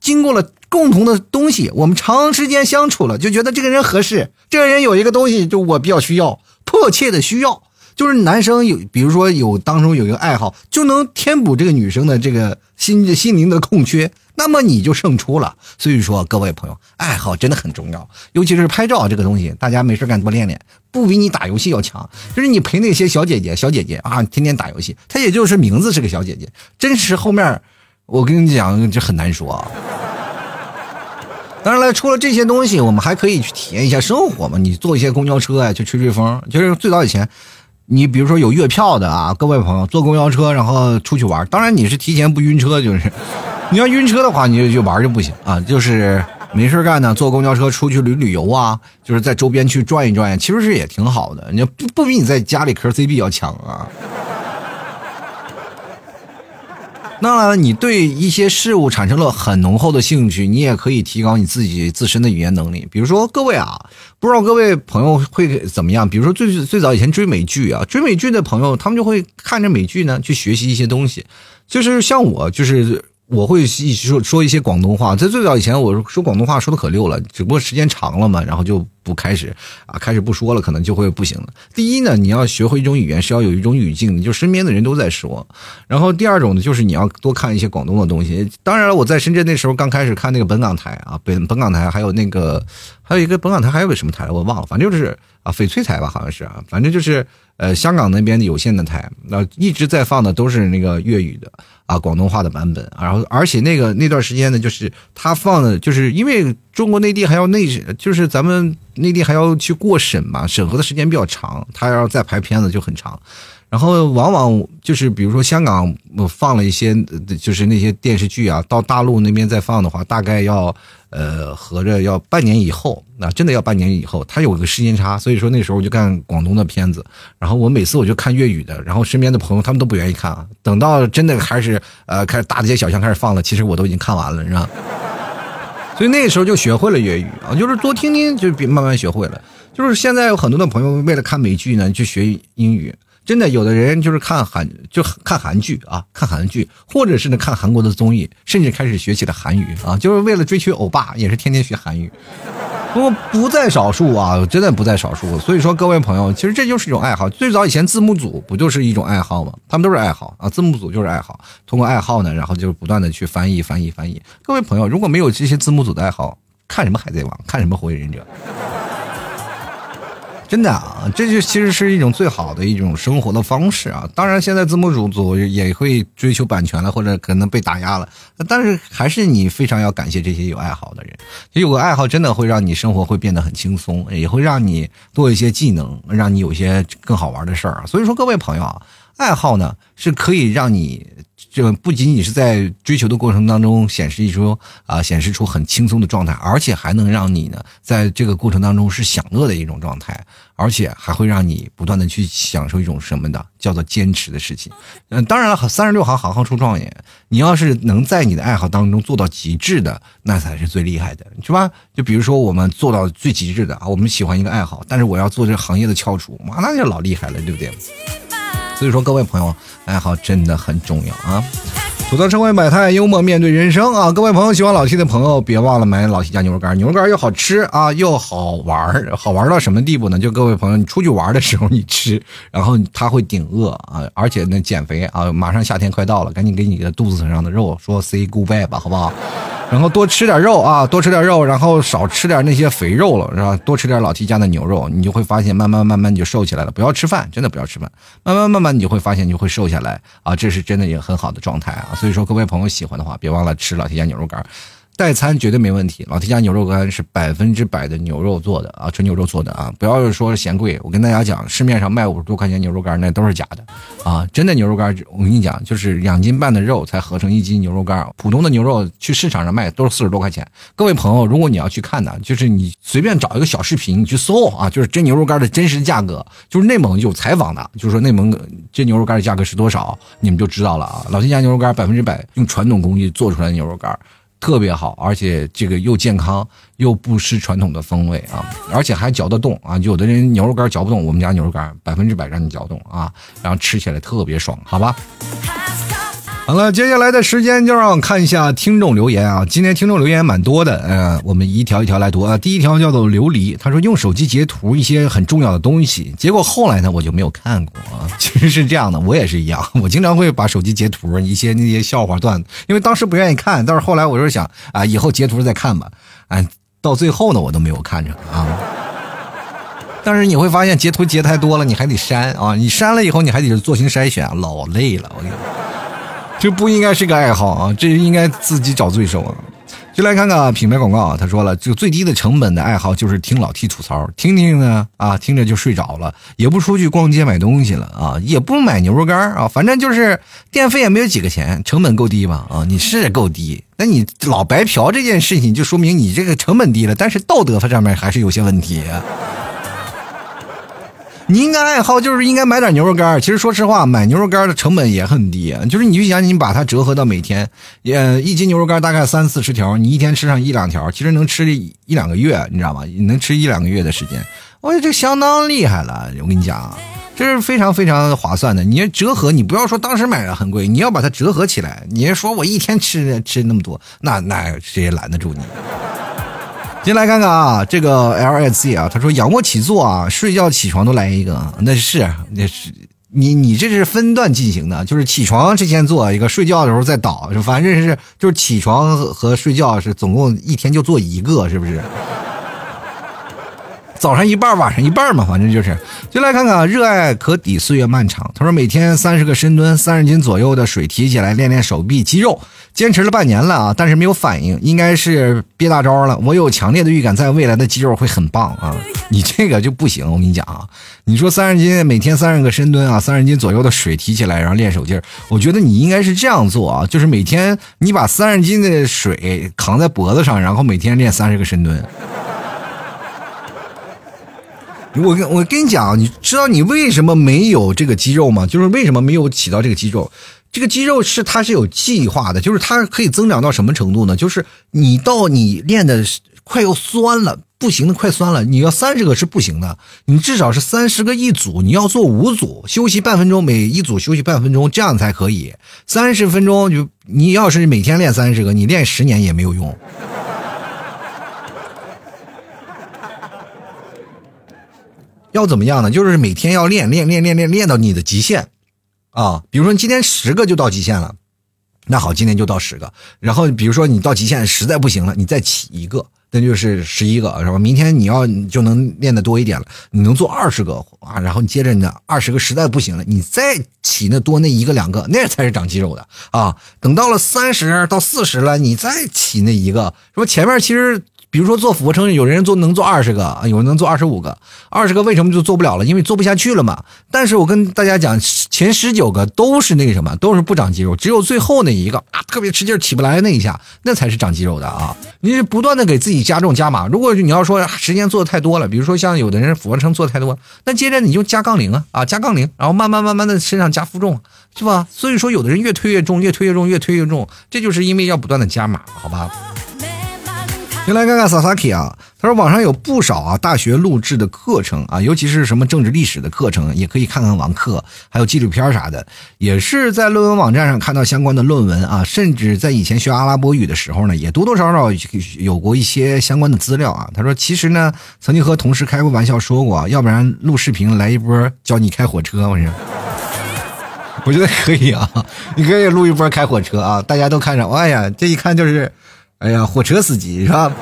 经过了共同的东西，我们长时间相处了，就觉得这个人合适，这个人有一个东西，就我比较需要，迫切的需要。就是男生有，比如说有当中有一个爱好，就能填补这个女生的这个心心灵的空缺，那么你就胜出了。所以说，各位朋友，爱好真的很重要，尤其是拍照这个东西，大家没事干多练练，不比你打游戏要强。就是你陪那些小姐姐、小姐姐啊，天天打游戏，她也就是名字是个小姐姐，真实后面，我跟你讲，这很难说啊。当然了，除了这些东西，我们还可以去体验一下生活嘛。你坐一些公交车啊，去吹吹风。就是最早以前。你比如说有月票的啊，各位朋友坐公交车然后出去玩，当然你是提前不晕车，就是你要晕车的话，你就去玩就不行啊，就是没事干呢，坐公交车出去旅旅游啊，就是在周边去转一转，其实是也挺好的，你不不比你在家里磕 C B 要强啊。那你对一些事物产生了很浓厚的兴趣，你也可以提高你自己自身的语言能力。比如说，各位啊，不知道各位朋友会怎么样？比如说，最最早以前追美剧啊，追美剧的朋友，他们就会看着美剧呢，去学习一些东西。就是像我，就是。我会说说一些广东话，在最早以前，我说广东话说的可溜了，只不过时间长了嘛，然后就不开始啊，开始不说了，可能就会不行了。第一呢，你要学会一种语言，是要有一种语境，就身边的人都在说。然后第二种呢，就是你要多看一些广东的东西。当然了，我在深圳那时候刚开始看那个本港台啊，本本港台还有那个还有一个本港台还有个什么台我忘了，反正就是啊翡翠台吧，好像是啊，反正就是呃香港那边的有线的台，那一直在放的都是那个粤语的。啊，广东话的版本，然后而且那个那段时间呢，就是他放的，就是因为中国内地还要内，就是咱们内地还要去过审嘛，审核的时间比较长，他要再排片子就很长。然后往往就是比如说香港放了一些，就是那些电视剧啊，到大陆那边再放的话，大概要呃合着要半年以后，那真的要半年以后，它有个时间差，所以说那时候我就看广东的片子，然后我每次我就看粤语的，然后身边的朋友他们都不愿意看啊，等到真的开始呃开始大街小巷开始放了，其实我都已经看完了，你知道。所以那时候就学会了粤语啊，就是多听听就慢慢学会了。就是现在有很多的朋友为了看美剧呢，去学英语。真的，有的人就是看韩，就看韩剧啊，看韩剧，或者是呢看韩国的综艺，甚至开始学起了韩语啊，就是为了追求欧巴，也是天天学韩语。不过不在少数啊，真的不在少数。所以说，各位朋友，其实这就是一种爱好。最早以前字幕组不就是一种爱好吗？他们都是爱好啊，字幕组就是爱好。通过爱好呢，然后就是不断的去翻译、翻译、翻译。各位朋友，如果没有这些字幕组的爱好，看什么海贼王，看什么火影忍者？真的啊，这就其实是一种最好的一种生活的方式啊。当然，现在字幕组组也会追求版权了，或者可能被打压了。但是，还是你非常要感谢这些有爱好的人。有个爱好，真的会让你生活会变得很轻松，也会让你多一些技能，让你有些更好玩的事儿。所以说，各位朋友啊，爱好呢是可以让你。这不仅仅是在追求的过程当中显示一出啊，显示出很轻松的状态，而且还能让你呢，在这个过程当中是享乐的一种状态，而且还会让你不断的去享受一种什么的，叫做坚持的事情。嗯，当然了，三十六行，行行出状元。你要是能在你的爱好当中做到极致的，那才是最厉害的，是吧？就比如说我们做到最极致的啊，我们喜欢一个爱好，但是我要做这行业的翘楚，妈，那就老厉害了，对不对？所以说，各位朋友，爱好真的很重要啊！吐槽社会百态，幽默面对人生啊！各位朋友，喜欢老 T 的朋友，别忘了买老 T 家牛肉干，牛肉干又好吃啊，又好玩好玩到什么地步呢？就各位朋友，你出去玩的时候你吃，然后它会顶饿啊，而且呢减肥啊，马上夏天快到了，赶紧给你个肚子上的肉说 say goodbye 吧，好不好？然后多吃点肉啊，多吃点肉，然后少吃点那些肥肉了，是吧？多吃点老 T 家的牛肉，你就会发现慢慢慢慢你就瘦起来了。不要吃饭，真的不要吃饭，慢慢慢慢你就会发现你就会瘦下来啊，这是真的也很好的状态啊。所以说，各位朋友喜欢的话，别忘了吃老 T 家牛肉干。代餐绝对没问题，老 T 家牛肉干是百分之百的牛肉做的啊，纯牛肉做的啊，不要说是嫌贵。我跟大家讲，市面上卖五十多块钱牛肉干那都是假的啊，真的牛肉干，我跟你讲，就是两斤半的肉才合成一斤牛肉干。普通的牛肉去市场上卖都是四十多块钱。各位朋友，如果你要去看呢，就是你随便找一个小视频，你去搜啊，就是真牛肉干的真实价格，就是内蒙有采访的，就是说内蒙这牛肉干的价格是多少，你们就知道了啊。老 T 家牛肉干百分之百用传统工艺做出来的牛肉干。特别好，而且这个又健康又不失传统的风味啊，而且还嚼得动啊。有的人牛肉干嚼不动，我们家牛肉干百分之百让你嚼动啊，然后吃起来特别爽，好吧？好了，接下来的时间就让我看一下听众留言啊。今天听众留言蛮多的，呃，我们一条一条来读啊。第一条叫做琉璃，他说用手机截图一些很重要的东西，结果后来呢我就没有看过啊。其实是这样的，我也是一样，我经常会把手机截图一些那些笑话段子，因为当时不愿意看，但是后来我就想啊，以后截图再看吧。啊，到最后呢我都没有看着啊。但是你会发现截图截太多了，你还得删啊，你删了以后你还得做行筛选，老累了，我跟你说。[laughs] 这不应该是个爱好啊，这应该自己找罪受啊！就来看看品牌广告啊，他说了，就最低的成本的爱好就是听老 T 吐槽，听听呢啊，听着就睡着了，也不出去逛街买东西了啊，也不买牛肉干啊，反正就是电费也没有几个钱，成本够低吧啊？你是够低，那你老白嫖这件事情就说明你这个成本低了，但是道德上面还是有些问题。你应该爱好就是应该买点牛肉干。其实说实话，买牛肉干的成本也很低。就是你就想你把它折合到每天，呃，一斤牛肉干大概三四十条，你一天吃上一两条，其实能吃一两个月，你知道吗？能吃一两个月的时间，我觉得这相当厉害了。我跟你讲，这是非常非常划算的。你要折合，你不要说当时买的很贵，你要把它折合起来，你要说我一天吃吃那么多，那那谁也拦得住你。进来看看啊，这个 L S C 啊，他说仰卧起坐啊，睡觉起床都来一个，那是那是你你这是分段进行的，就是起床之前做一个，睡觉的时候再倒，反正是就是起床和睡觉是总共一天就做一个，是不是？早上一半，晚上一半嘛，反正就是。就来看看，热爱可抵岁月漫长。他说每天三十个深蹲，三十斤左右的水提起来练练手臂肌肉，坚持了半年了啊，但是没有反应，应该是憋大招了。我有强烈的预感，在未来的肌肉会很棒啊。[laughs] 你这个就不行，我跟你讲啊，你说三十斤，每天三十个深蹲啊，三十斤左右的水提起来，然后练手劲儿，我觉得你应该是这样做啊，就是每天你把三十斤的水扛在脖子上，然后每天练三十个深蹲。我跟我跟你讲，你知道你为什么没有这个肌肉吗？就是为什么没有起到这个肌肉？这个肌肉是它是有计划的，就是它可以增长到什么程度呢？就是你到你练的快要酸了，不行的快酸了，你要三十个是不行的，你至少是三十个一组，你要做五组，休息半分钟，每一组休息半分钟，这样才可以。三十分钟就你要是每天练三十个，你练十年也没有用。要怎么样呢？就是每天要练练练练练练到你的极限，啊，比如说你今天十个就到极限了，那好，今天就到十个。然后比如说你到极限实在不行了，你再起一个，那就是十一个，是吧？明天你要就能练的多一点了，你能做二十个啊。然后你接着呢，二十个实在不行了，你再起那多那一个两个，那才是长肌肉的啊。等到了三十到四十了，你再起那一个，说前面其实。比如说做俯卧撑，有人做能做二十个，有人能做二十五个，二十个为什么就做不了了？因为做不下去了嘛。但是我跟大家讲，前十九个都是那个什么，都是不长肌肉，只有最后那一个啊，特别吃劲起不来那一下，那才是长肌肉的啊。你是不断的给自己加重加码。如果你要说时间做的太多了，比如说像有的人俯卧撑做的太多，那接着你就加杠铃啊啊，加杠铃，然后慢慢慢慢的身上加负重，是吧？所以说有的人越推越重，越推越重，越推越重，这就是因为要不断的加码，好吧？先来看看 Sasaki 啊，他说网上有不少啊大学录制的课程啊，尤其是什么政治历史的课程，也可以看看网课，还有纪录片啥的，也是在论文网站上看到相关的论文啊，甚至在以前学阿拉伯语的时候呢，也多多少少有过一些相关的资料啊。他说其实呢，曾经和同事开过玩笑说过，要不然录视频来一波教你开火车，我说，[laughs] 我觉得可以啊，你可以录一波开火车啊，大家都看着，哎呀，这一看就是。哎呀，火车司机是吧？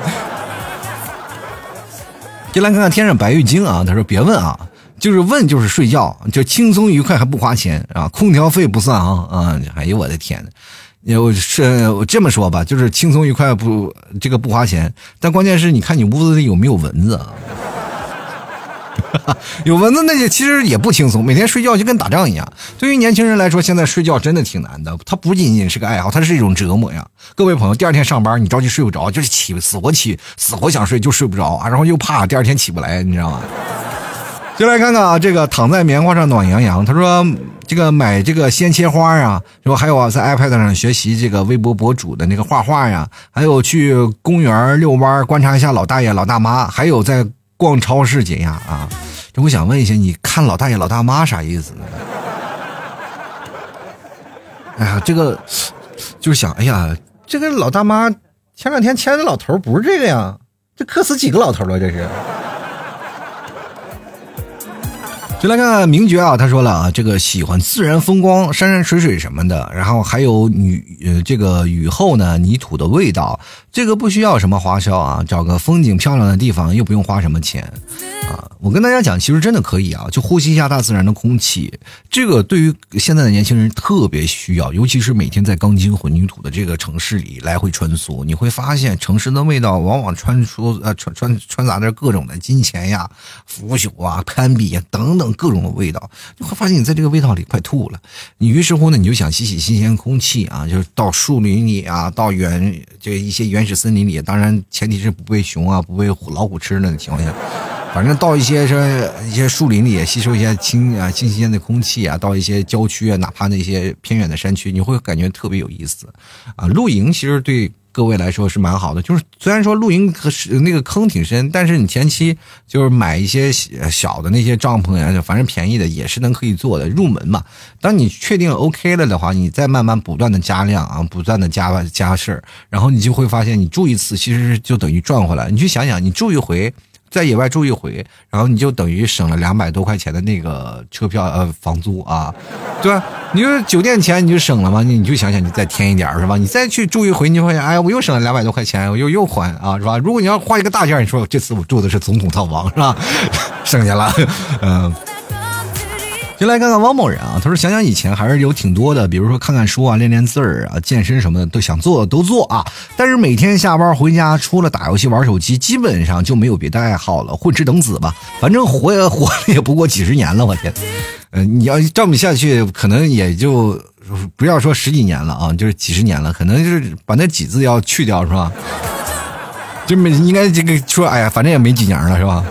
就来看看天上白玉京啊！他说：“别问啊，就是问就是睡觉，就轻松愉快还不花钱啊，空调费不算啊啊！哎呦我的天呐，我是这么说吧，就是轻松愉快不这个不花钱，但关键是你看你屋子里有没有蚊子啊。” [laughs] 有蚊子，那些其实也不轻松。每天睡觉就跟打仗一样。对于年轻人来说，现在睡觉真的挺难的。它不仅仅是个爱好，它是一种折磨呀。各位朋友，第二天上班你着急睡不着，就是起死活起，死活想睡就睡不着啊，然后又怕第二天起不来，你知道吗？[laughs] 就来看看啊，这个躺在棉花上暖洋洋。他说，这个买这个鲜切花啊，说还有啊，在 iPad 上学习这个微博博主的那个画画呀，还有去公园遛弯观察一下老大爷老大妈，还有在。逛超市解压啊！这我想问一下，你看老大爷老大妈啥意思？[laughs] 哎呀，这个就是想，哎呀，这个老大妈前两天牵的老头不是这个呀？这磕死几个老头了？这是。就来看看名爵啊，他说了啊，这个喜欢自然风光、山山水水什么的，然后还有雨呃这个雨后呢泥土的味道，这个不需要什么花销啊，找个风景漂亮的地方又不用花什么钱。啊，我跟大家讲，其实真的可以啊，就呼吸一下大自然的空气。这个对于现在的年轻人特别需要，尤其是每天在钢筋混凝土的这个城市里来回穿梭，你会发现城市的味道往往穿梭呃穿穿穿杂着各种的金钱呀、腐朽啊、攀比呀等等各种的味道，你会发现你在这个味道里快吐了。你于是乎呢，你就想吸吸新鲜空气啊，就是到树林里啊，到原这一些原始森林里，当然前提是不被熊啊、不被老虎吃的情况下。反正到一些是一些树林里吸收一些清啊新鲜的空气啊，到一些郊区啊，哪怕那些偏远的山区，你会感觉特别有意思，啊，露营其实对各位来说是蛮好的。就是虽然说露营是那个坑挺深，但是你前期就是买一些小的那些帐篷呀，反正便宜的也是能可以做的入门嘛。当你确定 OK 了的话，你再慢慢不断的加量啊，不断的加加事儿，然后你就会发现，你住一次其实就等于赚回来。你去想想，你住一回。在野外住一回，然后你就等于省了两百多块钱的那个车票呃房租啊，对吧？你说酒店钱你就省了吗？你你就想想，你再添一点是吧？你再去住一回，你就发现，哎，我又省了两百多块钱，我又又还啊，是吧？如果你要花一个大件，你说这次我住的是总统套房是吧？[laughs] 剩下了，嗯。就来看看汪某人啊，他说想想以前还是有挺多的，比如说看看书啊、练练字儿啊、健身什么的都想做的都做啊。但是每天下班回家，除了打游戏、玩手机，基本上就没有别的爱好了，混吃等死吧。反正活也活了也不过几十年了，我天。嗯，你要这么下去，可能也就不要说十几年了啊，就是几十年了，可能就是把那几字要去掉是吧？就没应该这个说，哎呀，反正也没几年了是吧？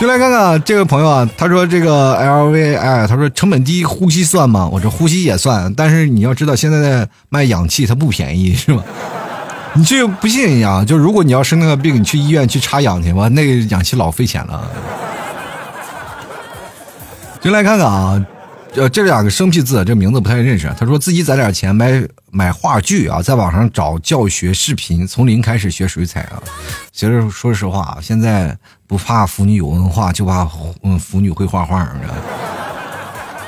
就来看看这位朋友啊，他说这个 L V，哎，他说成本低，呼吸算吗？我这呼吸也算，但是你要知道，现在的卖氧气它不便宜，是吧？你这不信啊？就如果你要生那个病，你去医院去插氧去吧，那个氧气老费钱了。就来看看啊。呃，这两个生僻字，这名字不太认识。他说自己攒点钱买买话剧啊，在网上找教学视频，从零开始学水彩啊。其实说实话啊，现在不怕腐女有文化，就怕嗯腐女会画画，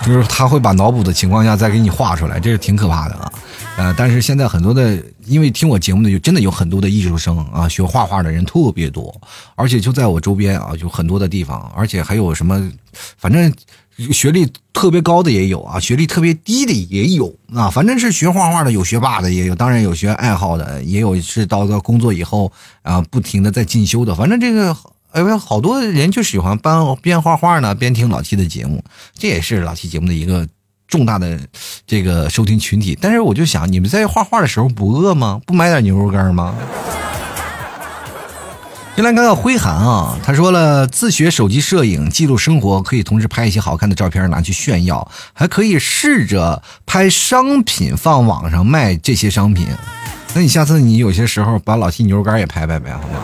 就是他会把脑补的情况下再给你画出来，这是挺可怕的啊。呃，但是现在很多的，因为听我节目的，就真的有很多的艺术生啊，学画画的人特别多，而且就在我周边啊，有很多的地方，而且还有什么，反正。学历特别高的也有啊，学历特别低的也有啊，反正是学画画的有学霸的也有，当然有学爱好的也有，是到到工作以后啊，不停的在进修的。反正这个哎，好多人就喜欢边边画画呢，边听老七的节目，这也是老七节目的一个重大的这个收听群体。但是我就想，你们在画画的时候不饿吗？不买点牛肉干吗？先来看看辉寒啊，他说了，自学手机摄影记录生活，可以同时拍一些好看的照片拿去炫耀，还可以试着拍商品放网上卖这些商品。那你下次你有些时候把老 T 牛肉干也拍拍呗，好吗？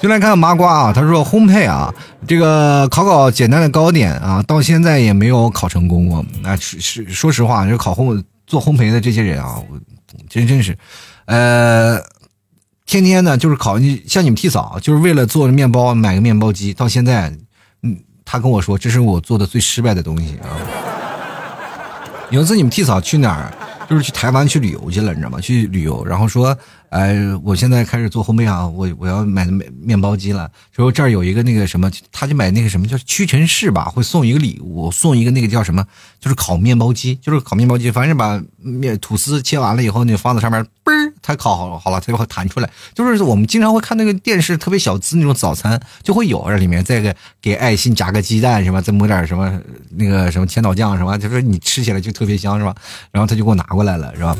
就来看看麻瓜啊，他说烘焙啊，这个考考简单的糕点啊，到现在也没有考成功过。那是是说实话，就考烘做烘焙的这些人啊，我真真是，呃。[laughs] 天天呢，就是考你像你们替嫂，就是为了做面包买个面包机。到现在，嗯，他跟我说这是我做的最失败的东西啊。有一次你们替嫂去哪儿，就是去台湾去旅游去了，你知道吗？去旅游，然后说。哎，我现在开始做烘焙啊！我我要买面面包机了。说这儿有一个那个什么，他就买那个什么叫屈臣氏吧，会送一个礼物，送一个那个叫什么，就是烤面包机，就是烤面包机。反正把面吐司切完了以后，你放在上面，嘣，它烤好好了，它就会弹出来。就是我们经常会看那个电视特别小资那种早餐，就会有这里面再给给爱心夹个鸡蛋是吧？再抹点什么那个什么千岛酱是吧？就说你吃起来就特别香是吧？然后他就给我拿过来了是吧？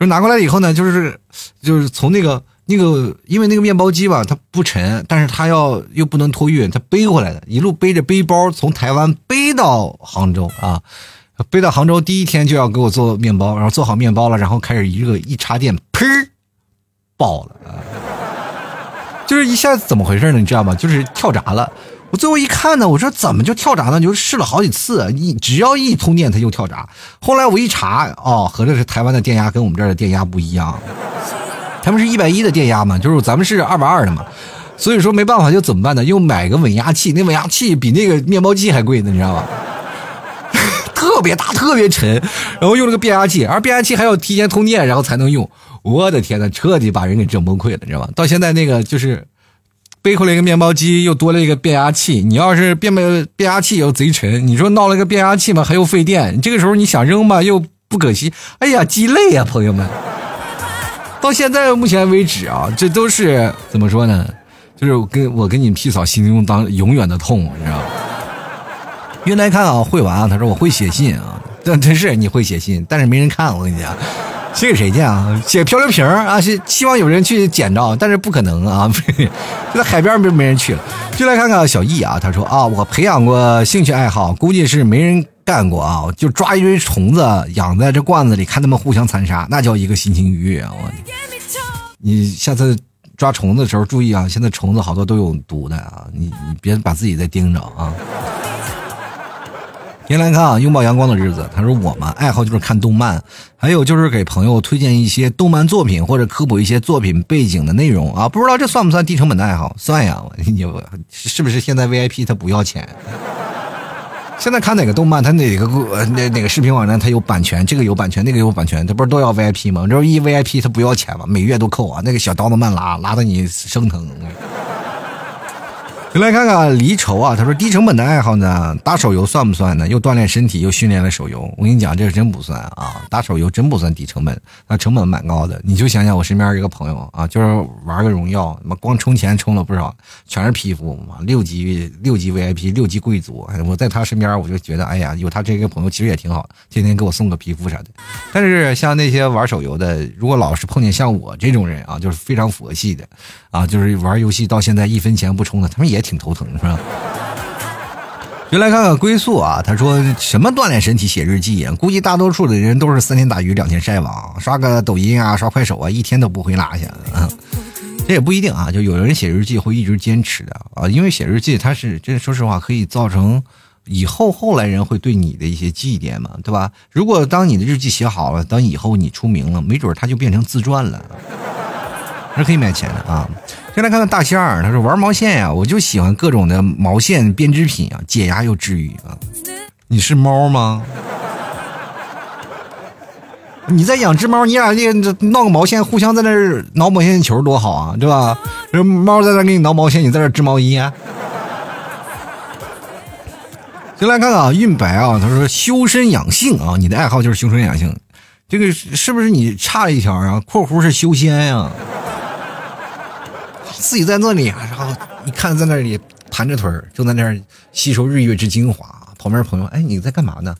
说拿过来以后呢，就是就是从那个那个，因为那个面包机吧，它不沉，但是它要又不能托运，它背回来的，一路背着背包从台湾背到杭州啊，背到杭州第一天就要给我做面包，然后做好面包了，然后开始一个一插电，砰，爆了啊！[laughs] 就是一下子怎么回事呢？你知道吗？就是跳闸了。我最后一看呢，我说怎么就跳闸呢？就试了好几次，一只要一通电，它就跳闸。后来我一查，哦，合着是台湾的电压跟我们这儿的电压不一样，他们是一百一的电压嘛，就是咱们是二百二的嘛。所以说没办法，就怎么办呢？又买个稳压器，那稳压器比那个面包机还贵呢，你知道吧？[laughs] 特别大，特别沉，然后用了个变压器，而变压器还要提前通电，然后才能用。我的天呐，彻底把人给整崩溃了，你知道吧？到现在那个就是。背回来一个面包机，又多了一个变压器。你要是变变变压器又贼沉，你说闹了个变压器嘛，还又费电。这个时候你想扔吧，又不可惜。哎呀，鸡肋呀，朋友们！到现在目前为止啊，这都是怎么说呢？就是我跟我跟你们替嫂心中当永远的痛，你知道吗？原来看啊，会玩啊，他说我会写信啊，但真是你会写信，但是没人看，我跟你讲。写给谁去啊？写漂流瓶啊，是希望有人去捡着，但是不可能啊！[laughs] 就在海边，没没人去了。就来看看小易啊，他说啊，我培养过兴趣爱好，估计是没人干过啊，就抓一堆虫子养在这罐子里，看他们互相残杀，那叫一个心情愉悦啊！我，你下次抓虫子的时候注意啊，现在虫子好多都有毒的啊，你你别把自己再盯着啊。先来看啊，拥抱阳光的日子。他说我嘛，爱好就是看动漫，还有就是给朋友推荐一些动漫作品或者科普一些作品背景的内容啊。不知道这算不算低成本的爱好？算呀，你是不是现在 VIP 他不要钱？现在看哪个动漫，他哪个哪哪个视频网站他有版权，这个有版权，那个有版权，他不是都要 VIP 吗？这一 VIP 他不要钱吗？每月都扣啊，那个小刀子慢拉，拉的你生疼。[laughs] 就来看看离愁啊，他说低成本的爱好呢，打手游算不算呢？又锻炼身体又训练了手游。我跟你讲，这真不算啊，打手游真不算低成本，那成本蛮高的。你就想想我身边一个朋友啊，就是玩个荣耀，妈光充钱充了不少，全是皮肤嘛，六级六级 VIP，六级贵族。我在他身边，我就觉得，哎呀，有他这个朋友其实也挺好，天天给我送个皮肤啥的。但是像那些玩手游的，如果老是碰见像我这种人啊，就是非常佛系的啊，就是玩游戏到现在一分钱不充的，他们也。挺头疼是吧？就来看看归宿啊，他说什么锻炼身体、写日记估计大多数的人都是三天打鱼两天晒网，刷个抖音啊，刷快手啊，一天都不会落下。嗯，[laughs] 这也不一定啊，就有人写日记会一直坚持的啊，因为写日记它是真说实话可以造成以后后来人会对你的一些祭奠嘛，对吧？如果当你的日记写好了，等以后你出名了，没准它就变成自传了。是可以卖钱的啊！先来看看大仙儿，他说玩毛线呀，我就喜欢各种的毛线编织品啊，解压又治愈啊。你是猫吗？你在养只猫，你俩这闹个毛线，互相在那儿挠毛线球多好啊，对吧？这猫在那给你挠毛线，你在那织毛衣啊。先来看看啊，运白啊，他说修身养性啊，你的爱好就是修身养性，这个是不是你差了一条啊？括弧是修仙呀？自己在那里，然后你看在那里盘着腿儿，正在那儿吸收日月之精华。旁边朋友，哎，你在干嘛呢？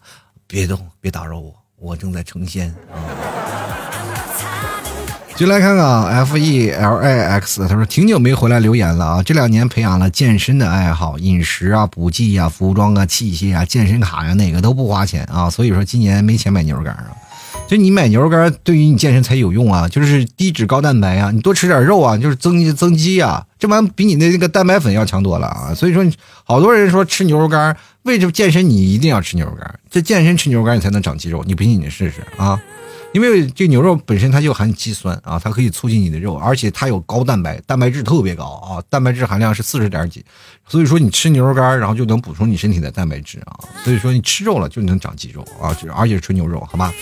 别动，别打扰我，我正在成仙啊。就来看看 F E L I X，他说挺久没回来留言了啊。这两年培养了健身的爱好，饮食啊、补剂啊、服装啊、器械啊、健身卡呀，哪个都不花钱啊。所以说今年没钱买牛肉干啊。就你买牛肉干，对于你健身才有用啊！就是低脂高蛋白啊，你多吃点肉啊，就是增增肌啊，这玩意比你的那个蛋白粉要强多了啊！所以说，好多人说吃牛肉干，为什么健身你一定要吃牛肉干？这健身吃牛肉干你才能长肌肉，你不信你试试啊！因为这牛肉本身它就含肌酸啊，它可以促进你的肉，而且它有高蛋白，蛋白质特别高啊，蛋白质含量是四十点几，所以说你吃牛肉干，然后就能补充你身体的蛋白质啊，所以说你吃肉了就能长肌肉啊，而且是纯牛肉，好吧？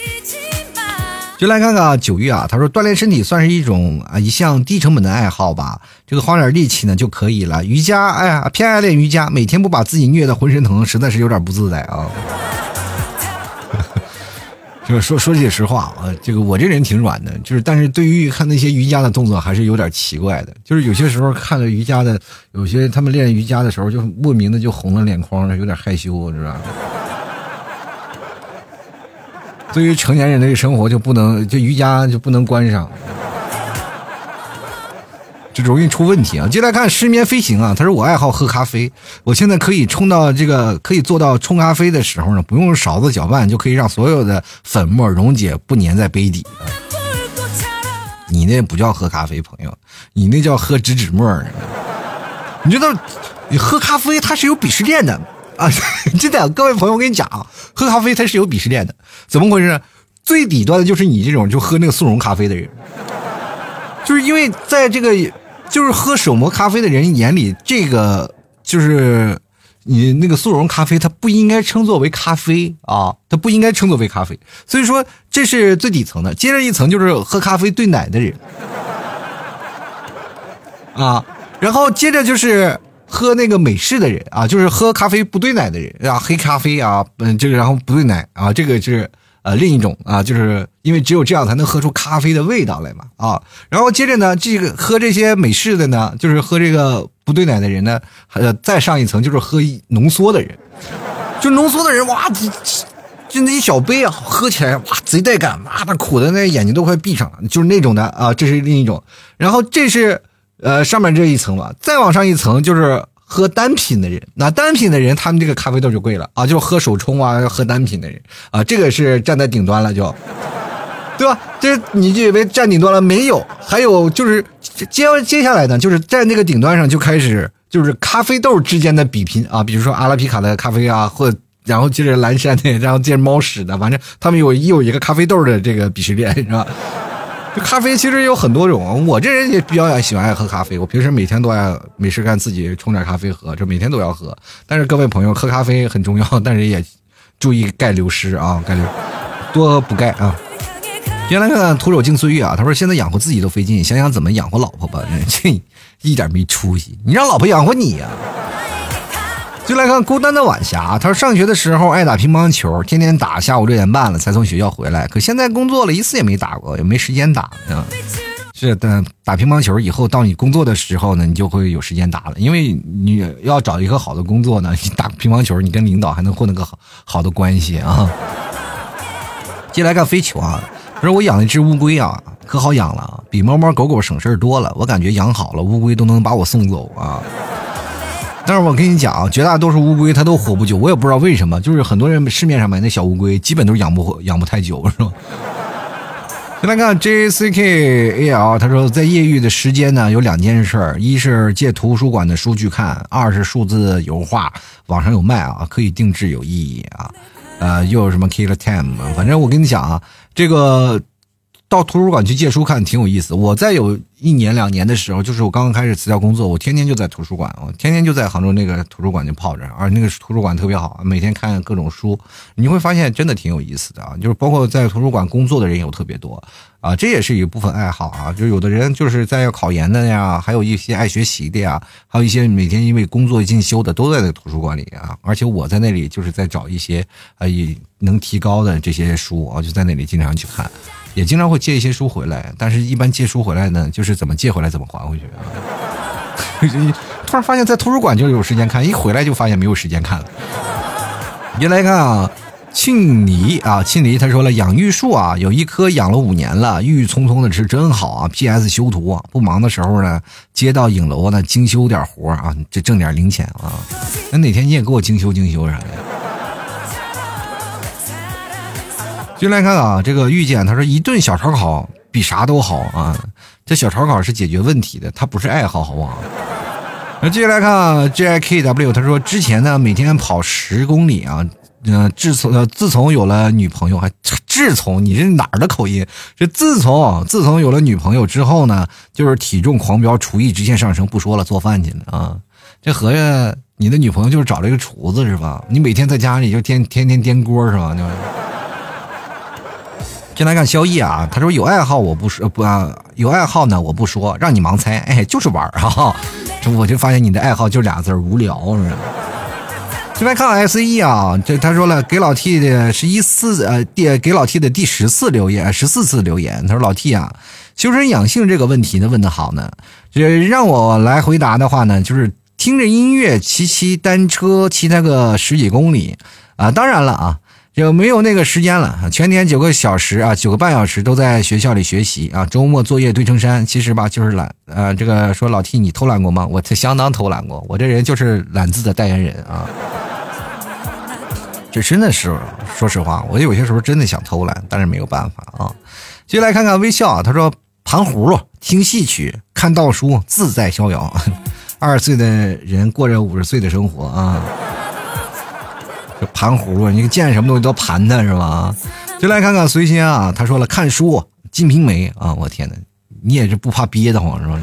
就来看看九月啊，他说锻炼身体算是一种啊一项低成本的爱好吧，这个花点力气呢就可以了。瑜伽，哎呀，偏爱练瑜伽，每天不把自己虐得浑身疼，实在是有点不自在啊。[laughs] 就是说说句实话啊，这个我这人挺软的，就是但是对于看那些瑜伽的动作还是有点奇怪的，就是有些时候看着瑜伽的，有些他们练瑜伽的时候就莫名的就红了脸眶，有点害羞，是吧？对于成年人的生活就不能，就瑜伽就不能关上。就容易出问题啊！接来看失眠飞行啊，他说我爱好喝咖啡，我现在可以冲到这个可以做到冲咖啡的时候呢，不用勺子搅拌就可以让所有的粉末溶解不粘在杯底。你那不叫喝咖啡，朋友，你那叫喝纸纸沫。你知道，你喝咖啡它是有鄙视链的啊！[laughs] 真的，各位朋友，我跟你讲啊，喝咖啡它是有鄙视链的，怎么回事？最底端的就是你这种就喝那个速溶咖啡的人，就是因为在这个。就是喝手磨咖啡的人眼里，这个就是你那个速溶咖啡，它不应该称作为咖啡啊，它不应该称作为咖啡。所以说，这是最底层的。接着一层就是喝咖啡兑奶的人啊，然后接着就是喝那个美式的人啊，就是喝咖啡不兑奶的人啊，黑咖啡啊，嗯，这个然后不兑奶啊，这个是。呃，另一种啊，就是因为只有这样才能喝出咖啡的味道来嘛啊。然后接着呢，这个喝这些美式的呢，就是喝这个不兑奶的人呢，呃，再上一层就是喝浓缩的人，就浓缩的人哇，就那一小杯啊，喝起来哇贼带感，妈的苦的那眼睛都快闭上了，就是那种的啊。这是另一种，然后这是呃上面这一层吧，再往上一层就是。喝单品的人，那单品的人，他们这个咖啡豆就贵了啊，就喝手冲啊，喝单品的人啊，这个是站在顶端了，就，对吧？这你就以为站顶端了没有？还有就是接接下来呢，就是在那个顶端上就开始就是咖啡豆之间的比拼啊，比如说阿拉比卡的咖啡啊，或然后接着蓝山的，然后接着猫屎的，反正他们有有一个咖啡豆的这个鄙视链，是吧？咖啡其实有很多种，我这人也比较爱喜欢爱喝咖啡，我平时每天都爱没事干自己冲点咖啡喝，这每天都要喝。但是各位朋友，喝咖啡很重要，但是也注意钙流失啊，钙流多补钙啊。原来看看徒手敬岁月啊，他说现在养活自己都费劲，想想怎么养活老婆吧，[laughs] 这一点没出息，你让老婆养活你呀？就来看孤单的晚霞，他说上学的时候爱打乒乓球，天天打，下午六点半了才从学校回来。可现在工作了一次也没打过，也没时间打啊。[laughs] 是的，打乒乓球以后到你工作的时候呢，你就会有时间打了，因为你要找一个好的工作呢，你打乒乓球，你跟领导还能混得个好好的关系啊。[laughs] 接来看飞球啊，他说我养了一只乌龟啊，可好养了，比猫猫狗狗省事儿多了。我感觉养好了，乌龟都能把我送走啊。但是我跟你讲啊，绝大多数乌龟它都活不久，我也不知道为什么，就是很多人市面上买那小乌龟，基本都养不活养不太久，是吧？[laughs] 来看 J C K A L，他说在业余的时间呢，有两件事，一是借图书馆的书去看，二是数字油画，网上有卖啊，可以定制，有意义啊。呃，又有什么 Kill Time，反正我跟你讲啊，这个。到图书馆去借书看挺有意思。我在有一年两年的时候，就是我刚刚开始辞掉工作，我天天就在图书馆，我天天就在杭州那个图书馆就泡着，而那个图书馆特别好，每天看各种书，你会发现真的挺有意思的啊。就是包括在图书馆工作的人有特别多啊，这也是一部分爱好啊。就有的人就是在要考研的呀，还有一些爱学习的呀，还有一些每天因为工作进修的都在那图书馆里啊。而且我在那里就是在找一些啊能提高的这些书啊，就在那里经常去看。也经常会借一些书回来，但是一般借书回来呢，就是怎么借回来怎么还回去啊。[laughs] 突然发现，在图书馆就有时间看，一回来就发现没有时间看了。你来看啊，庆黎啊，庆黎他说了，养玉树啊，有一棵养了五年了，郁郁葱葱的，是真好啊。P.S. 修图啊，不忙的时候呢，接到影楼呢精修点活啊，这挣点零钱啊。那哪天你也给我精修精修啥的？就来看啊，这个遇见他说一顿小烧烤比啥都好啊，这小烧烤是解决问题的，它不是爱好，好不好？那接下来看 J I K W，他说之前呢每天跑十公里啊，嗯，自从自从有了女朋友，还自从你这哪儿的口音？这自从自从有了女朋友之后呢，就是体重狂飙，厨艺直线上升。不说了，做饭去了啊！这合着你的女朋友就是找了一个厨子是吧？你每天在家里就天天天颠锅是吧？就。先来看萧逸啊，他说有爱好我不说不啊，有爱好呢我不说，让你盲猜，哎，就是玩儿哈。[laughs] 这我就发现你的爱好就俩字儿无聊是吧？这边看 S E 啊，这他说了给老 T 的是一次呃第给老 T 的第十次留言，十四次留言。他说老 T 啊，修身养性这个问题呢问的好呢，这让我来回答的话呢，就是听着音乐骑骑单车骑那个十几公里啊，当然了啊。就没有那个时间了，全天九个小时啊，九个半小时都在学校里学习啊，周末作业堆成山。其实吧，就是懒。呃，这个说老 T，你偷懒过吗？我这相当偷懒过，我这人就是懒字的代言人啊。[laughs] 这真的是，说实话，我有些时候真的想偷懒，但是没有办法啊。接下来看看微笑啊，他说盘葫芦、听戏曲、看道书，自在逍遥。[laughs] 二十岁的人过着五十岁的生活啊。就盘葫芦，你见什么东西都盘它是吧？就来看看随心啊，他说了看书《金瓶梅》啊，我天哪，你也是不怕憋得慌是吧？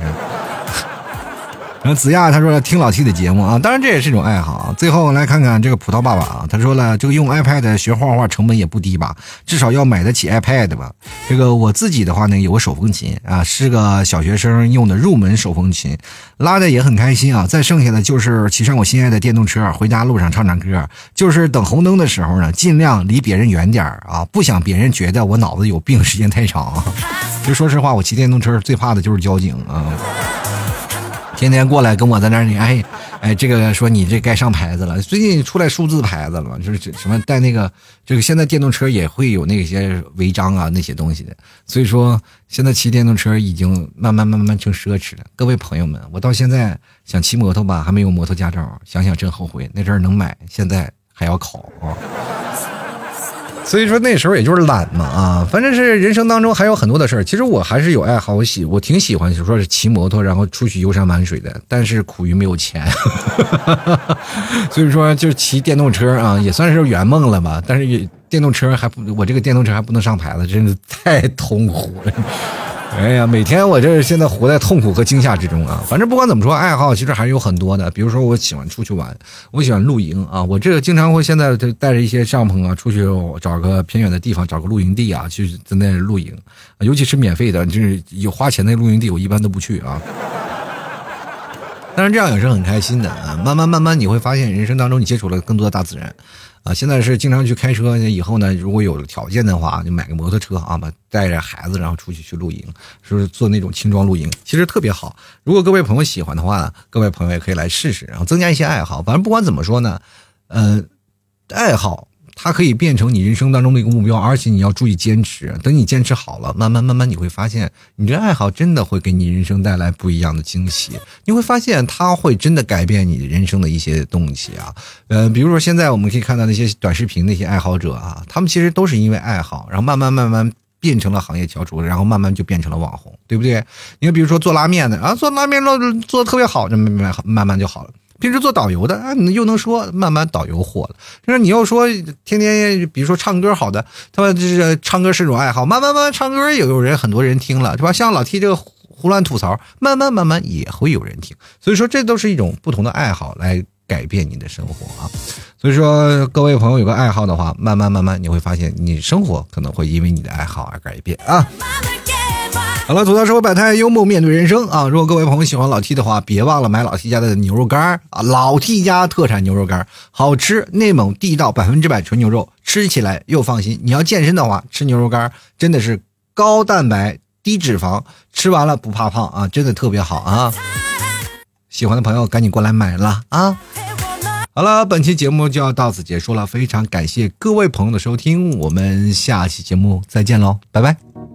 然后子亚他说听老 T 的节目啊，当然这也是一种爱好。最后来看看这个葡萄爸爸啊，他说了这个用 iPad 学画画成本也不低吧，至少要买得起 iPad 吧。这个我自己的话呢，有个手风琴啊，是个小学生用的入门手风琴，拉的也很开心啊。再剩下的就是骑上我心爱的电动车，回家路上唱唱歌，就是等红灯的时候呢，尽量离别人远点啊，不想别人觉得我脑子有病时间太长。其实说实话，我骑电动车最怕的就是交警啊。天天过来跟我在那里，哎，哎，这个说你这该上牌子了。最近出来数字牌子了，就是什么带那个，这个现在电动车也会有那些违章啊那些东西的。所以说现在骑电动车已经慢慢慢慢成奢侈了。各位朋友们，我到现在想骑摩托吧，还没有摩托驾照，想想真后悔。那阵儿能买，现在还要考啊。所以说那时候也就是懒嘛啊，反正是人生当中还有很多的事儿。其实我还是有爱好，我喜我挺喜欢，就说是骑摩托，然后出去游山玩水的。但是苦于没有钱，[laughs] 所以说就骑电动车啊，也算是圆梦了吧。但是也电动车还不，我这个电动车还不能上牌子，真是太痛苦了。哎呀，每天我这现在活在痛苦和惊吓之中啊！反正不管怎么说，爱好其实还是有很多的。比如说，我喜欢出去玩，我喜欢露营啊。我这个经常会现在就带着一些帐篷啊，出去找个偏远的地方，找个露营地啊，去在那露营。尤其是免费的，就是有花钱的露营地，我一般都不去啊。但是这样也是很开心的啊！慢慢慢慢，你会发现人生当中你接触了更多的大自然。啊，现在是经常去开车，以后呢，如果有条件的话，就买个摩托车啊，把带着孩子，然后出去去露营，是做那种轻装露营，其实特别好。如果各位朋友喜欢的话，各位朋友也可以来试试，然后增加一些爱好。反正不管怎么说呢，嗯，爱好。它可以变成你人生当中的一个目标，而且你要注意坚持。等你坚持好了，慢慢慢慢你会发现，你这爱好真的会给你人生带来不一样的惊喜。你会发现，它会真的改变你人生的一些东西啊。呃，比如说现在我们可以看到那些短视频那些爱好者啊，他们其实都是因为爱好，然后慢慢慢慢变成了行业翘楚，然后慢慢就变成了网红，对不对？你，比如说做拉面的啊，做拉面做做的特别好，就慢慢慢慢就好了。平时做导游的啊，你又能说，慢慢导游火了。就是你要说天天，比如说唱歌好的，他说这是唱歌是种爱好，慢慢慢慢唱歌也有人很多人听了，是吧？像老 T 这个胡乱吐槽，慢慢慢慢也会有人听。所以说，这都是一种不同的爱好来改变你的生活啊。所以说，各位朋友有个爱好的话，慢慢慢慢你会发现，你生活可能会因为你的爱好而改变啊。好了，吐槽生活百态，幽默面对人生啊！如果各位朋友喜欢老 T 的话，别忘了买老 T 家的牛肉干啊！老 T 家特产牛肉干，好吃、内蒙地道、百分之百纯牛肉，吃起来又放心。你要健身的话，吃牛肉干真的是高蛋白、低脂肪，吃完了不怕胖啊！真的特别好啊！喜欢的朋友赶紧过来买了啊！好了，本期节目就要到此结束了，非常感谢各位朋友的收听，我们下期节目再见喽，拜拜。